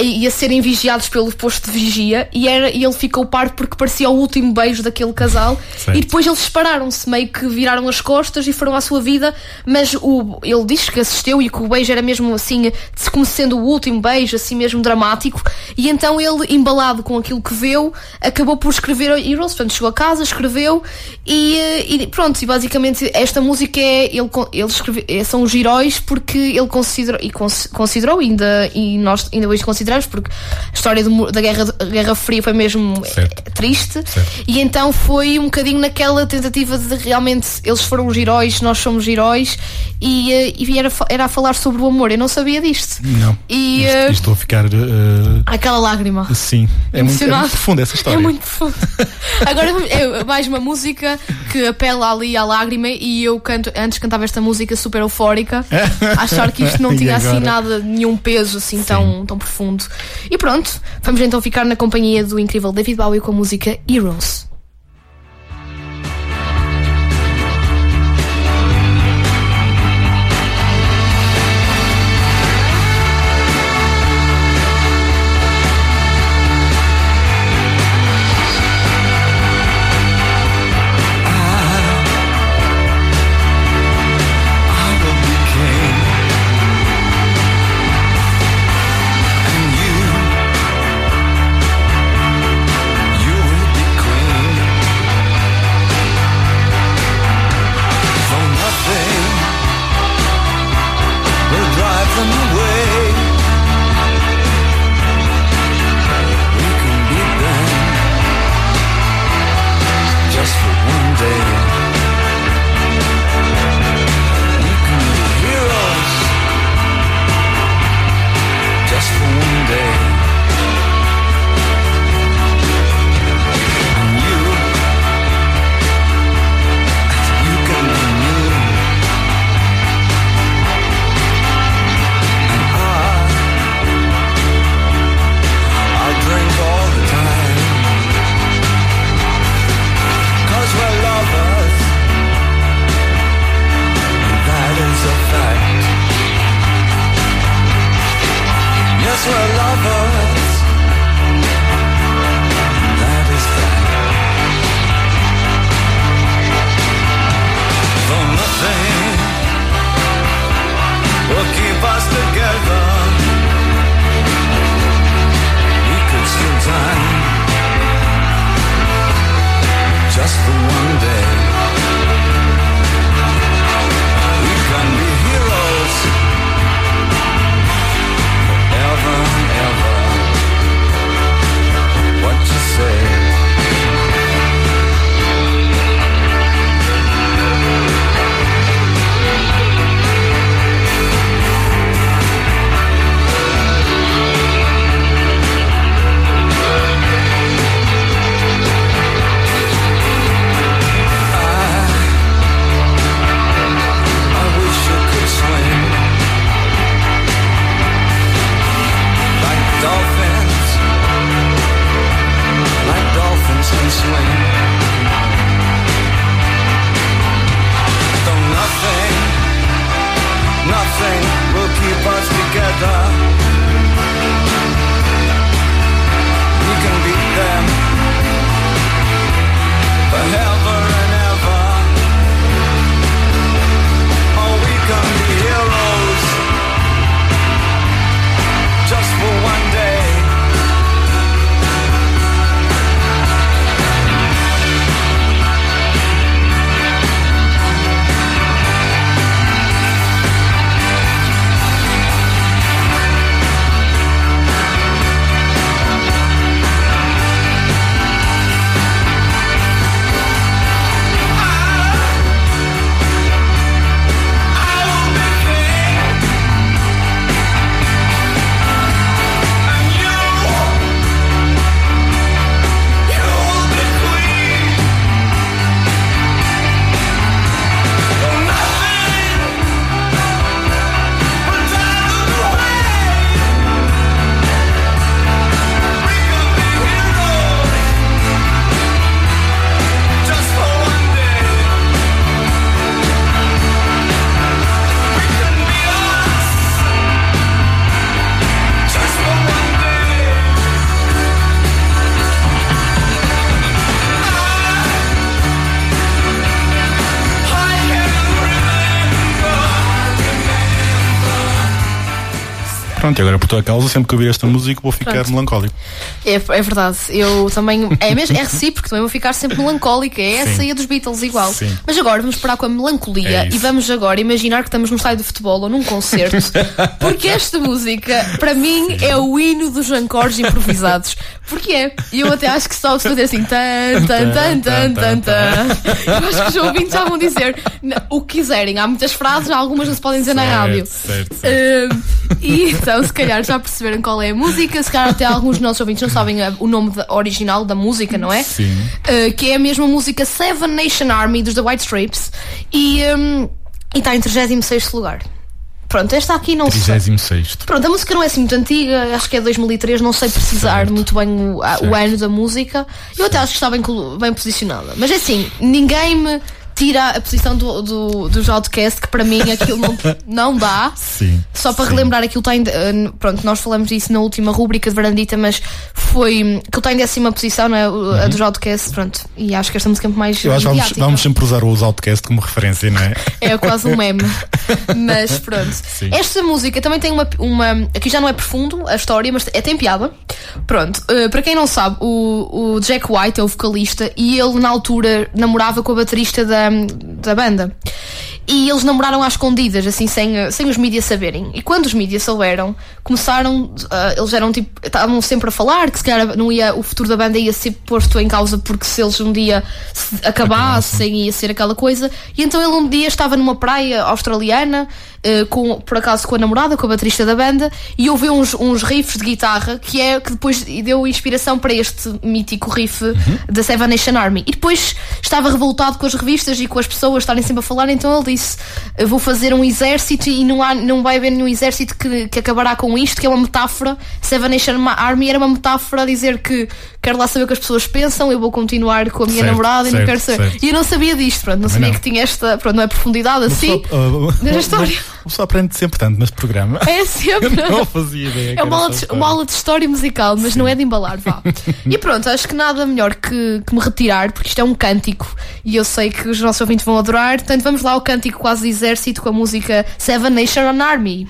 e, a serem vigiados pelo posto de vigia. E, era, e ele ficou parvo porque parecia o último beijo daquele casal. Certo. E depois eles separaram-se, meio que viraram as costas e foram à sua vida. Mas o, ele diz que assistiu e que o beijo era mesmo assim, como sendo o último beijo, assim mesmo dramático. E então ele, embalado com aquilo que viu, acabou por escrever Heroes. Portanto, chegou a casa, escreveu e, eh, e pronto. E basicamente esta música é. Ele, ele escreve, é- são os heróis porque ele considerou, e cons- considerou ainda, e nós ainda hoje consideramos, porque a história do da Guerra, Guerra Fria foi mesmo eh, Certo. triste. Certo. E então foi um bocadinho naquela tentativa de realmente eles foram os heróis, nós somos heróis, e, eh, e era, era a falar sobre o amor. Eu não sabia disto. Não. E, Isto- eh, Estou a ficar. eh, Aquela lágrima. sim. É muito, é muito profunda essa história. É muito profundo. Agora é mais uma música que apela ali à lágrima e eu canto, antes cantava esta música super eufórica, a achar que isto não tinha assim nada, nenhum peso assim tão, tão profundo. E pronto, vamos então ficar na companhia do incrível David Bowie com a música Heroes. Pronto, e agora por tua causa, sempre que ouvir esta música vou ficar Pronto. melancólico. É, é verdade, eu também. É mesmo, é recíproco, também vou ficar sempre melancólica. É essa Sim. e a dos Beatles igual. Sim. Mas agora vamos parar com a melancolia É e vamos agora imaginar que estamos num estádio de futebol ou num concerto. porque esta música, para mim, é o hino dos ancores improvisados. Porque é. E eu até acho que só se fazer assim. Tan, tan, tan, tan, tan, tan. Eu acho que os ouvintes já vão dizer o que quiserem. Há muitas frases, algumas não se podem dizer na rádio. Certo, certo. Hum, e então, se calhar já perceberam qual é a música, se calhar até alguns dos nossos ouvintes não sabem o nome da- original da música, não é? Sim. Uh, que é a mesma música Seven Nation Army dos The White Stripes e, um, está em 36 lugar. Pronto, esta aqui não sei. 36. Pronto, a música não é assim muito antiga, acho que é 2003, não sei precisar Certo. muito bem o, a- o Certo. ano da música. Eu até acho que está bem, bem posicionada. Mas é assim, ninguém me tira a posição do, do, dos Outcast, que para mim aquilo não, não dá. Sim. Só para Sim. relembrar, aquilo está em. eh, Pronto, nós falamos disso na última rúbrica de Varandita, mas foi. Aquilo está em décima posição, não é? O- A dos Outcast, pronto. E acho que esta música é muito mais. Uhum. Eu acho que vamos, vamos sempre usar os Outcast como referência, não é? É quase um meme. Mas pronto. Sim. Esta música também tem uma, uma. Aqui já não é profundo a história, mas é tem piada. Pronto. eh, para quem não sabe, o, o Jack White é o vocalista e ele na altura namorava com a baterista da, da banda. E eles namoraram às escondidas, assim, sem, sem os mídias saberem. E quando os mídias souberam, começaram. eh, eles eram tipo. Estavam sempre a falar que se calhar não ia, o futuro da banda ia ser posto em causa porque se eles um dia se acabassem ia ser aquela coisa. E então ele um dia estava numa praia australiana, eh, com, por acaso com a namorada, com a baterista da banda, e ouviu uns, uns riffs de guitarra que é que depois deu inspiração para este mítico riff da Seven Nation Army. E depois estava revoltado com as revistas e com as pessoas estarem sempre a falar, então ele disse: "Eu Vou fazer um exército e não, há, não vai haver nenhum exército que, que acabará com isto, que é uma metáfora. Seven Nation Army era uma metáfora a dizer que quero lá saber o que as pessoas pensam, eu vou continuar com a minha Certo, namorada e não certo, quero saber. certo. E eu não sabia disto, pronto, não Também sabia não. que tinha esta, pronto, não é profundidade assim. Uh, Nesta história. O pessoal aprende sempre tanto neste programa. É sempre. Eu não fazia ideia. É uma aula, de, história. uma aula de história musical, mas não é de embalar, vá. e pronto, acho que nada melhor que, que me retirar, porque isto é um cântico e eu sei que os nossos ouvintes vão adorar. Portanto, vamos lá ao cântico quase exército com a música Seven Nation Army.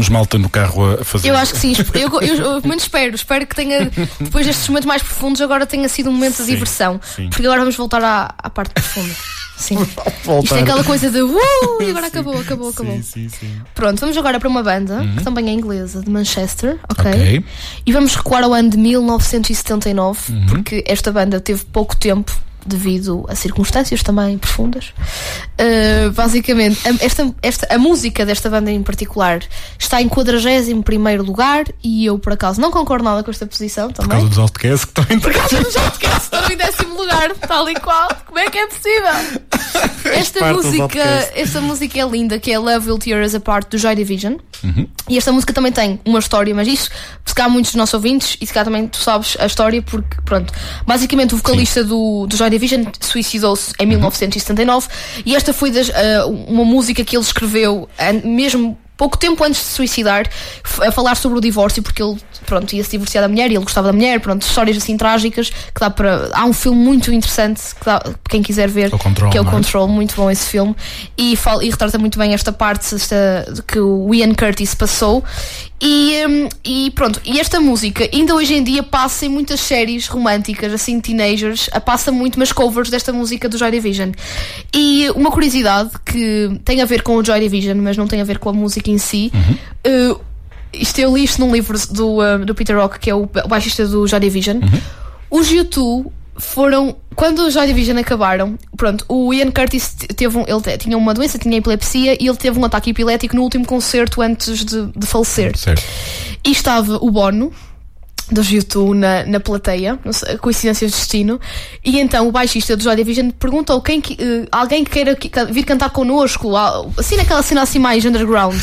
Pusemos malta no carro a fazer? Eu acho que sim. Eu, eu, eu, espero. Espero que tenha, depois destes momentos mais profundos, agora tenha sido um momento de Sim, diversão. sim. Porque agora vamos voltar à, à parte profunda. Sim. voltar. Isto é aquela coisa de uh, e agora acabou, acabou, acabou. Sim, sim, sim. Pronto, vamos agora para uma banda que também é inglesa, de Manchester, ok? Ok. E vamos recuar ao ano de 1979, Uhum. porque esta banda teve pouco tempo devido a circunstâncias também profundas. Uh, basicamente, a, esta, esta, a música desta banda em particular está em 41 lugar e eu, por acaso, não concordo nada com esta posição Por também. causa dos outcasts que estão em Por causa dos outcasts, estão em décimo lugar, tal e qual. Como é que é possível? Esta música, esta música é linda, que é Love Will Tear Us Apart do Joy Division. Uhum. E esta música também tem uma história, mas isso, se calhar muitos dos nossos ouvintes, e se calhar também tu sabes a história, porque, pronto, basicamente o vocalista do, do Joy Division suicidou-se em 1979 e esta foi das, ah, uma música que ele escreveu mesmo pouco tempo antes de se suicidar, a falar sobre o divórcio, porque ele, pronto, ia se divorciar da mulher e ele gostava da mulher, pronto, histórias assim trágicas que dá para. Há um filme muito interessante que dá, quem quiser ver, Control, que é o é? Control, muito bom esse filme, e, fala, e retrata muito bem esta parte esta, que o Ian Curtis passou. E, hum, e pronto, e esta música ainda hoje em dia passa em muitas séries românticas, assim, teenagers, passa muito umas covers desta música do Joy Division. E uma curiosidade que tem a ver com o Joy Division, mas não tem a ver com a música em si. uh, isto eu li isto num livro do, uh, do Peter Rock, que é o ba- o baixista do Joy Division. Os YouTube foram. Quando os Joy Division acabaram, pronto, o Ian Curtis teve um, ele tinha uma doença, tinha epilepsia e ele teve um ataque epilético no último concerto antes de, de falecer. Certo. E estava o Bono dos YouTube na, na plateia, sei, coincidência de destino, e então o baixista do Joy Division perguntou quem que, eh, alguém que queira que- vir cantar connosco, assim naquela cena assim mais underground.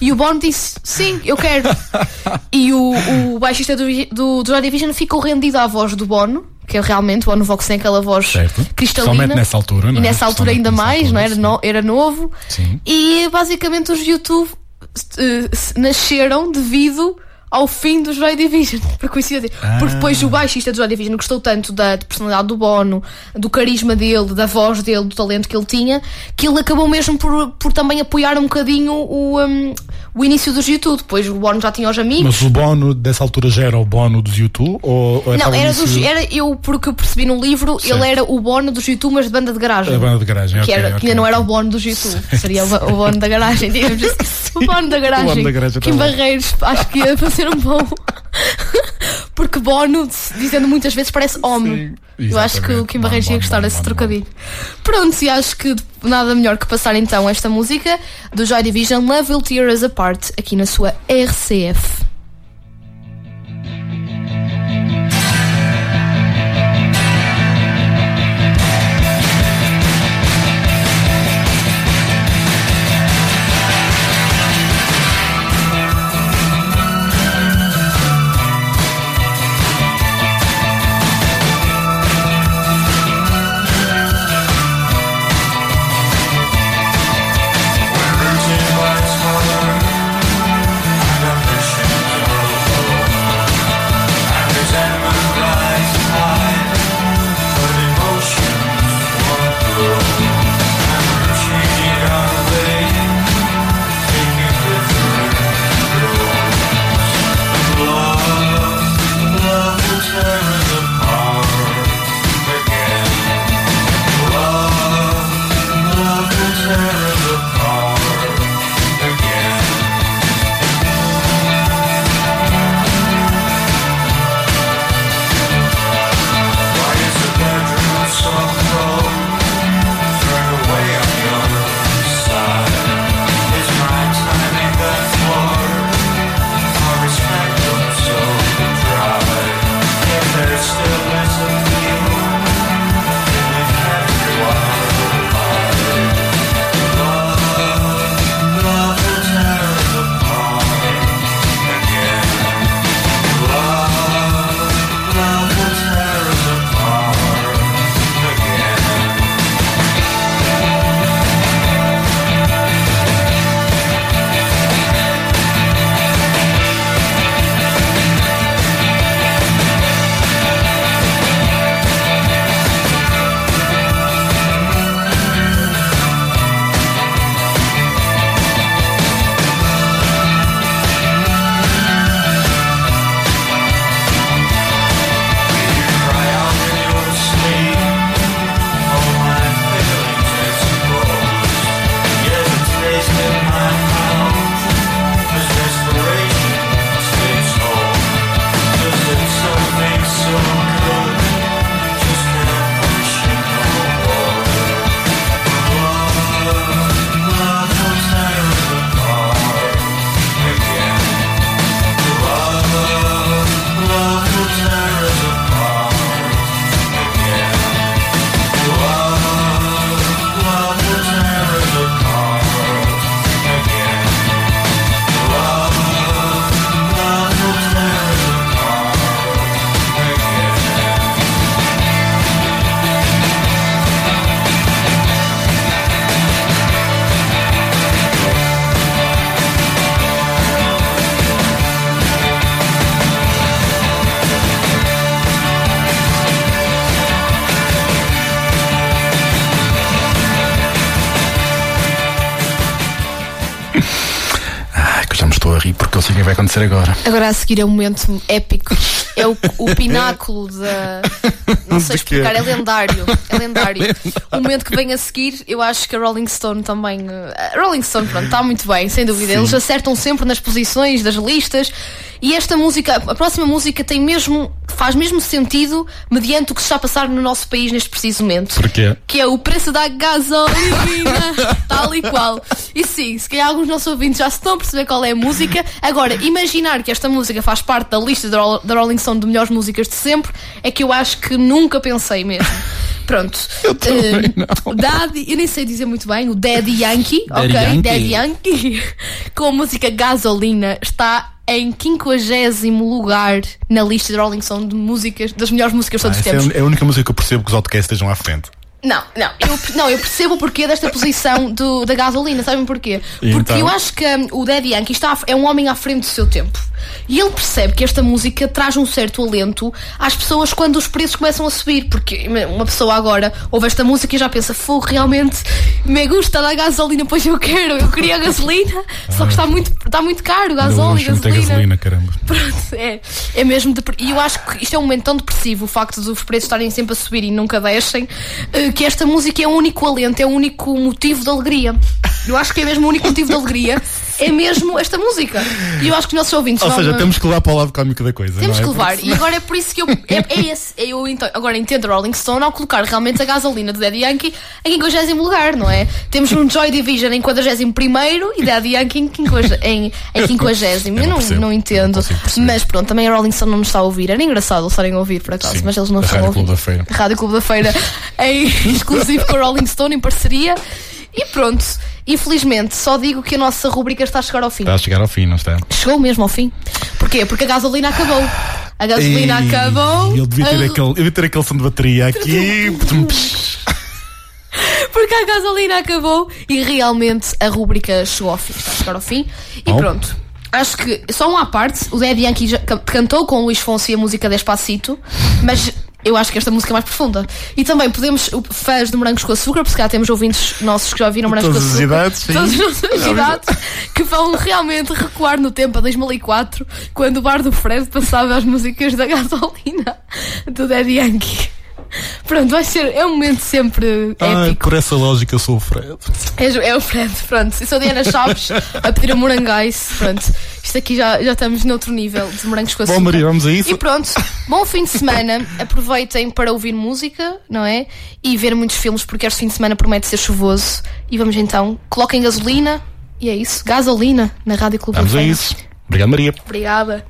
E o Bono disse, sim, eu quero. e o, o baixista do, do, do Joy Division ficou rendido à voz do Bono, que é realmente, o Bono Vox tem aquela voz Certo. cristalina. Somente nessa altura, não E é? nessa altura Somente ainda nessa mais, altura, não era, sim. no- era novo. Sim. E basicamente os YouTube se- nasceram devido ao fim do Joy Division, por coincidência. Ah. Porque depois o baixista do Joy Division gostou tanto da personalidade do Bono, do carisma dele, da voz dele, do talento que ele tinha, que ele acabou mesmo por, por também apoiar um bocadinho o, um, o início dos YouTube. Depois o Bono já tinha os amigos. Mas o bono dessa altura já era o bono dos YouTube? Ou, ou Não, era, dos, era eu, porque eu percebi no livro, Certo. ele era o Bono dos youtubers de banda de garagem. A banda de garagem, que, ok, era, que ainda não era o bono dos YouTube, seria o, o bono da garagem, digamos assim. O bono da garagem. O bono da garagem, Kim tá. Barreiros, acho que ia fazer um bom. Porque bono, dizendo muitas vezes, parece homem. Sim, Eu acho que o. Kim Barreiros ia gostar desse trocadilho. Pronto, e acho que nada melhor que passar então esta música do Joy Division Love Will Tear Us Apart aqui na sua RCF. Acontecer agora. Agora a seguir é um momento épico. É o, o pináculo da. Não sei explicar, é lendário. É lendário. O momento que vem a seguir, eu acho que a Rolling Stone também. eh, A Rolling Stone, pronto, está muito bem, sem dúvida. Eles acertam sempre nas posições das listas. E esta música, a próxima música tem mesmo. faz mesmo sentido mediante o que se está a passar no nosso país neste preciso momento. Porquê? Que é o preço da gasolina, tal e qual. E sim, se calhar alguns nossos ouvintes já se estão a perceber qual é a música. Agora, imaginar que esta música faz parte da lista da Rolling Stone de melhores músicas de sempre é que eu acho que nunca pensei mesmo. Pronto. Eu Daddy, eu nem sei dizer muito bem, o Daddy Yankee, Daddy ok? Yankee. Daddy Yankee, com a música Gasolina, está em 50 lugar na lista da Rolling Stone de músicas, das melhores músicas de Ah, todos os essa tempos. é a única música que eu percebo que os outcasts estejam à frente. Não, não, eu, não, eu percebo o porquê desta posição do, da gasolina, sabem porquê? E Porque então? eu acho que hum, o Daddy Yankee está, é um homem à frente do seu tempo. E ele percebe que esta música traz um certo alento às pessoas quando os preços começam a subir. Porque uma pessoa agora ouve esta música e já pensa: Fogo, realmente me gusta da gasolina, pois eu quero, eu queria gasolina, só que está muito, está muito caro, gasóleo, tem gasolina. gasolina, caramba. Pronto, é, é mesmo. E eu acho que isto é um momento tão depressivo, o facto dos preços estarem sempre a subir e nunca deixem, eh, que esta música é o único alento, é o único motivo de alegria. Eu acho que é mesmo o único motivo de alegria, é mesmo esta música. E eu acho que os nossos ouvintes Ou seja, temos que levar para o lado cómico da coisa. Temos não é? que levar. E agora é por isso que eu. É, é esse. é Eu então, agora entendo Rolling Stone ao colocar realmente a gasolina de Daddy Yankee em 50 lugar, não é? Temos um Joy Division em 41 e Daddy Yankee em 50. Em, em 50. Eu não não, percebo. não entendo. Não mas pronto, também a Rolling Stone não nos está a ouvir. Era engraçado eles estarem a ouvir por acaso, Sim, mas eles não estão a Rádio ouvir. Clube da Feira. Rádio Clube da Feira em exclusivo com a Rolling Stone em parceria. E pronto, infelizmente, só digo que a nossa rubrica está a chegar ao fim. Está a chegar ao fim, não está? Chegou mesmo ao fim. Porquê? Porque a gasolina acabou. A gasolina Ei, acabou. Ele devia ter, A- aquele, eu devia ter aquele som de bateria aqui. Porque a gasolina acabou e realmente a rúbrica chegou ao fim. Está a chegar ao fim. E Oh. pronto. Acho que, só uma à parte, o Yankee já ca- cantou com o Luís Fonsi a música Despacito, mas eu acho que esta música é mais profunda. E também podemos, fãs de Morangos com Açúcar, porque cá temos ouvintes nossos que já viram Morangos Todas com as Açúcar. idades. Todas as idades, que vão realmente recuar no tempo a 2004, quando o bar do Fred passava as músicas da gasolina do Daddy Yankee. Pronto, vai ser, é um momento sempre Ai, épico. por essa lógica eu sou o Fred. É, o- é o Fred, pronto. Eu sou a Diana Chaves a pedir a morangais. Pronto. Isto aqui já, já estamos noutro nível de morangos com açúcar. Bom, Maria, vamos a isso. E pronto, bom fim de semana. Aproveitem para ouvir música, não é? E ver muitos filmes, porque este fim de semana promete ser chuvoso. E vamos então, coloquem gasolina. E é isso, gasolina na Rádio Clube Vamos a isso. Obrigado, Maria. Obrigada.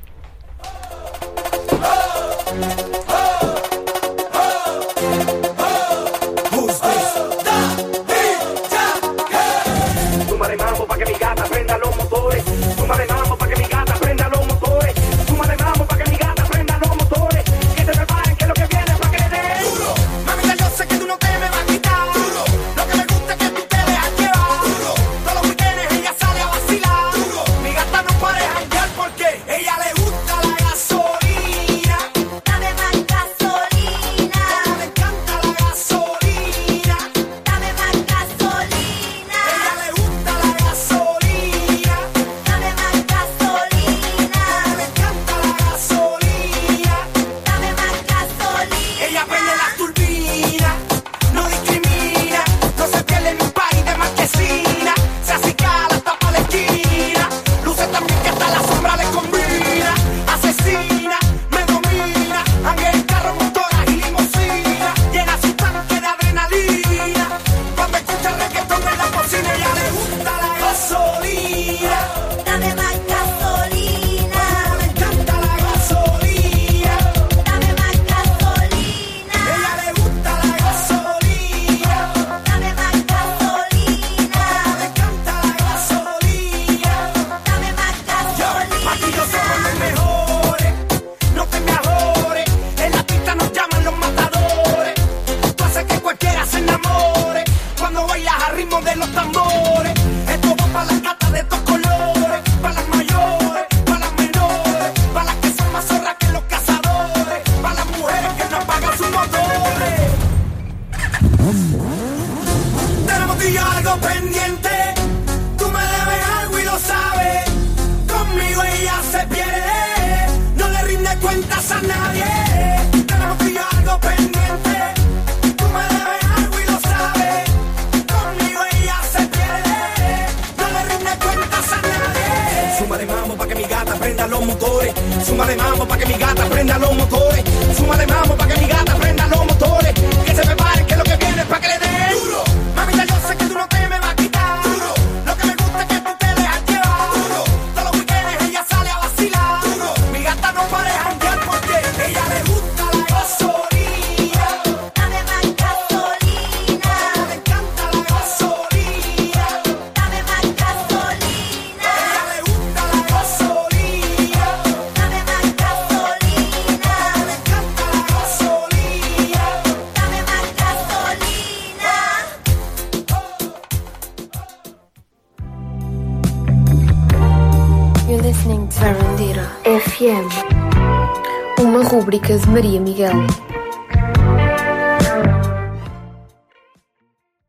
Listening to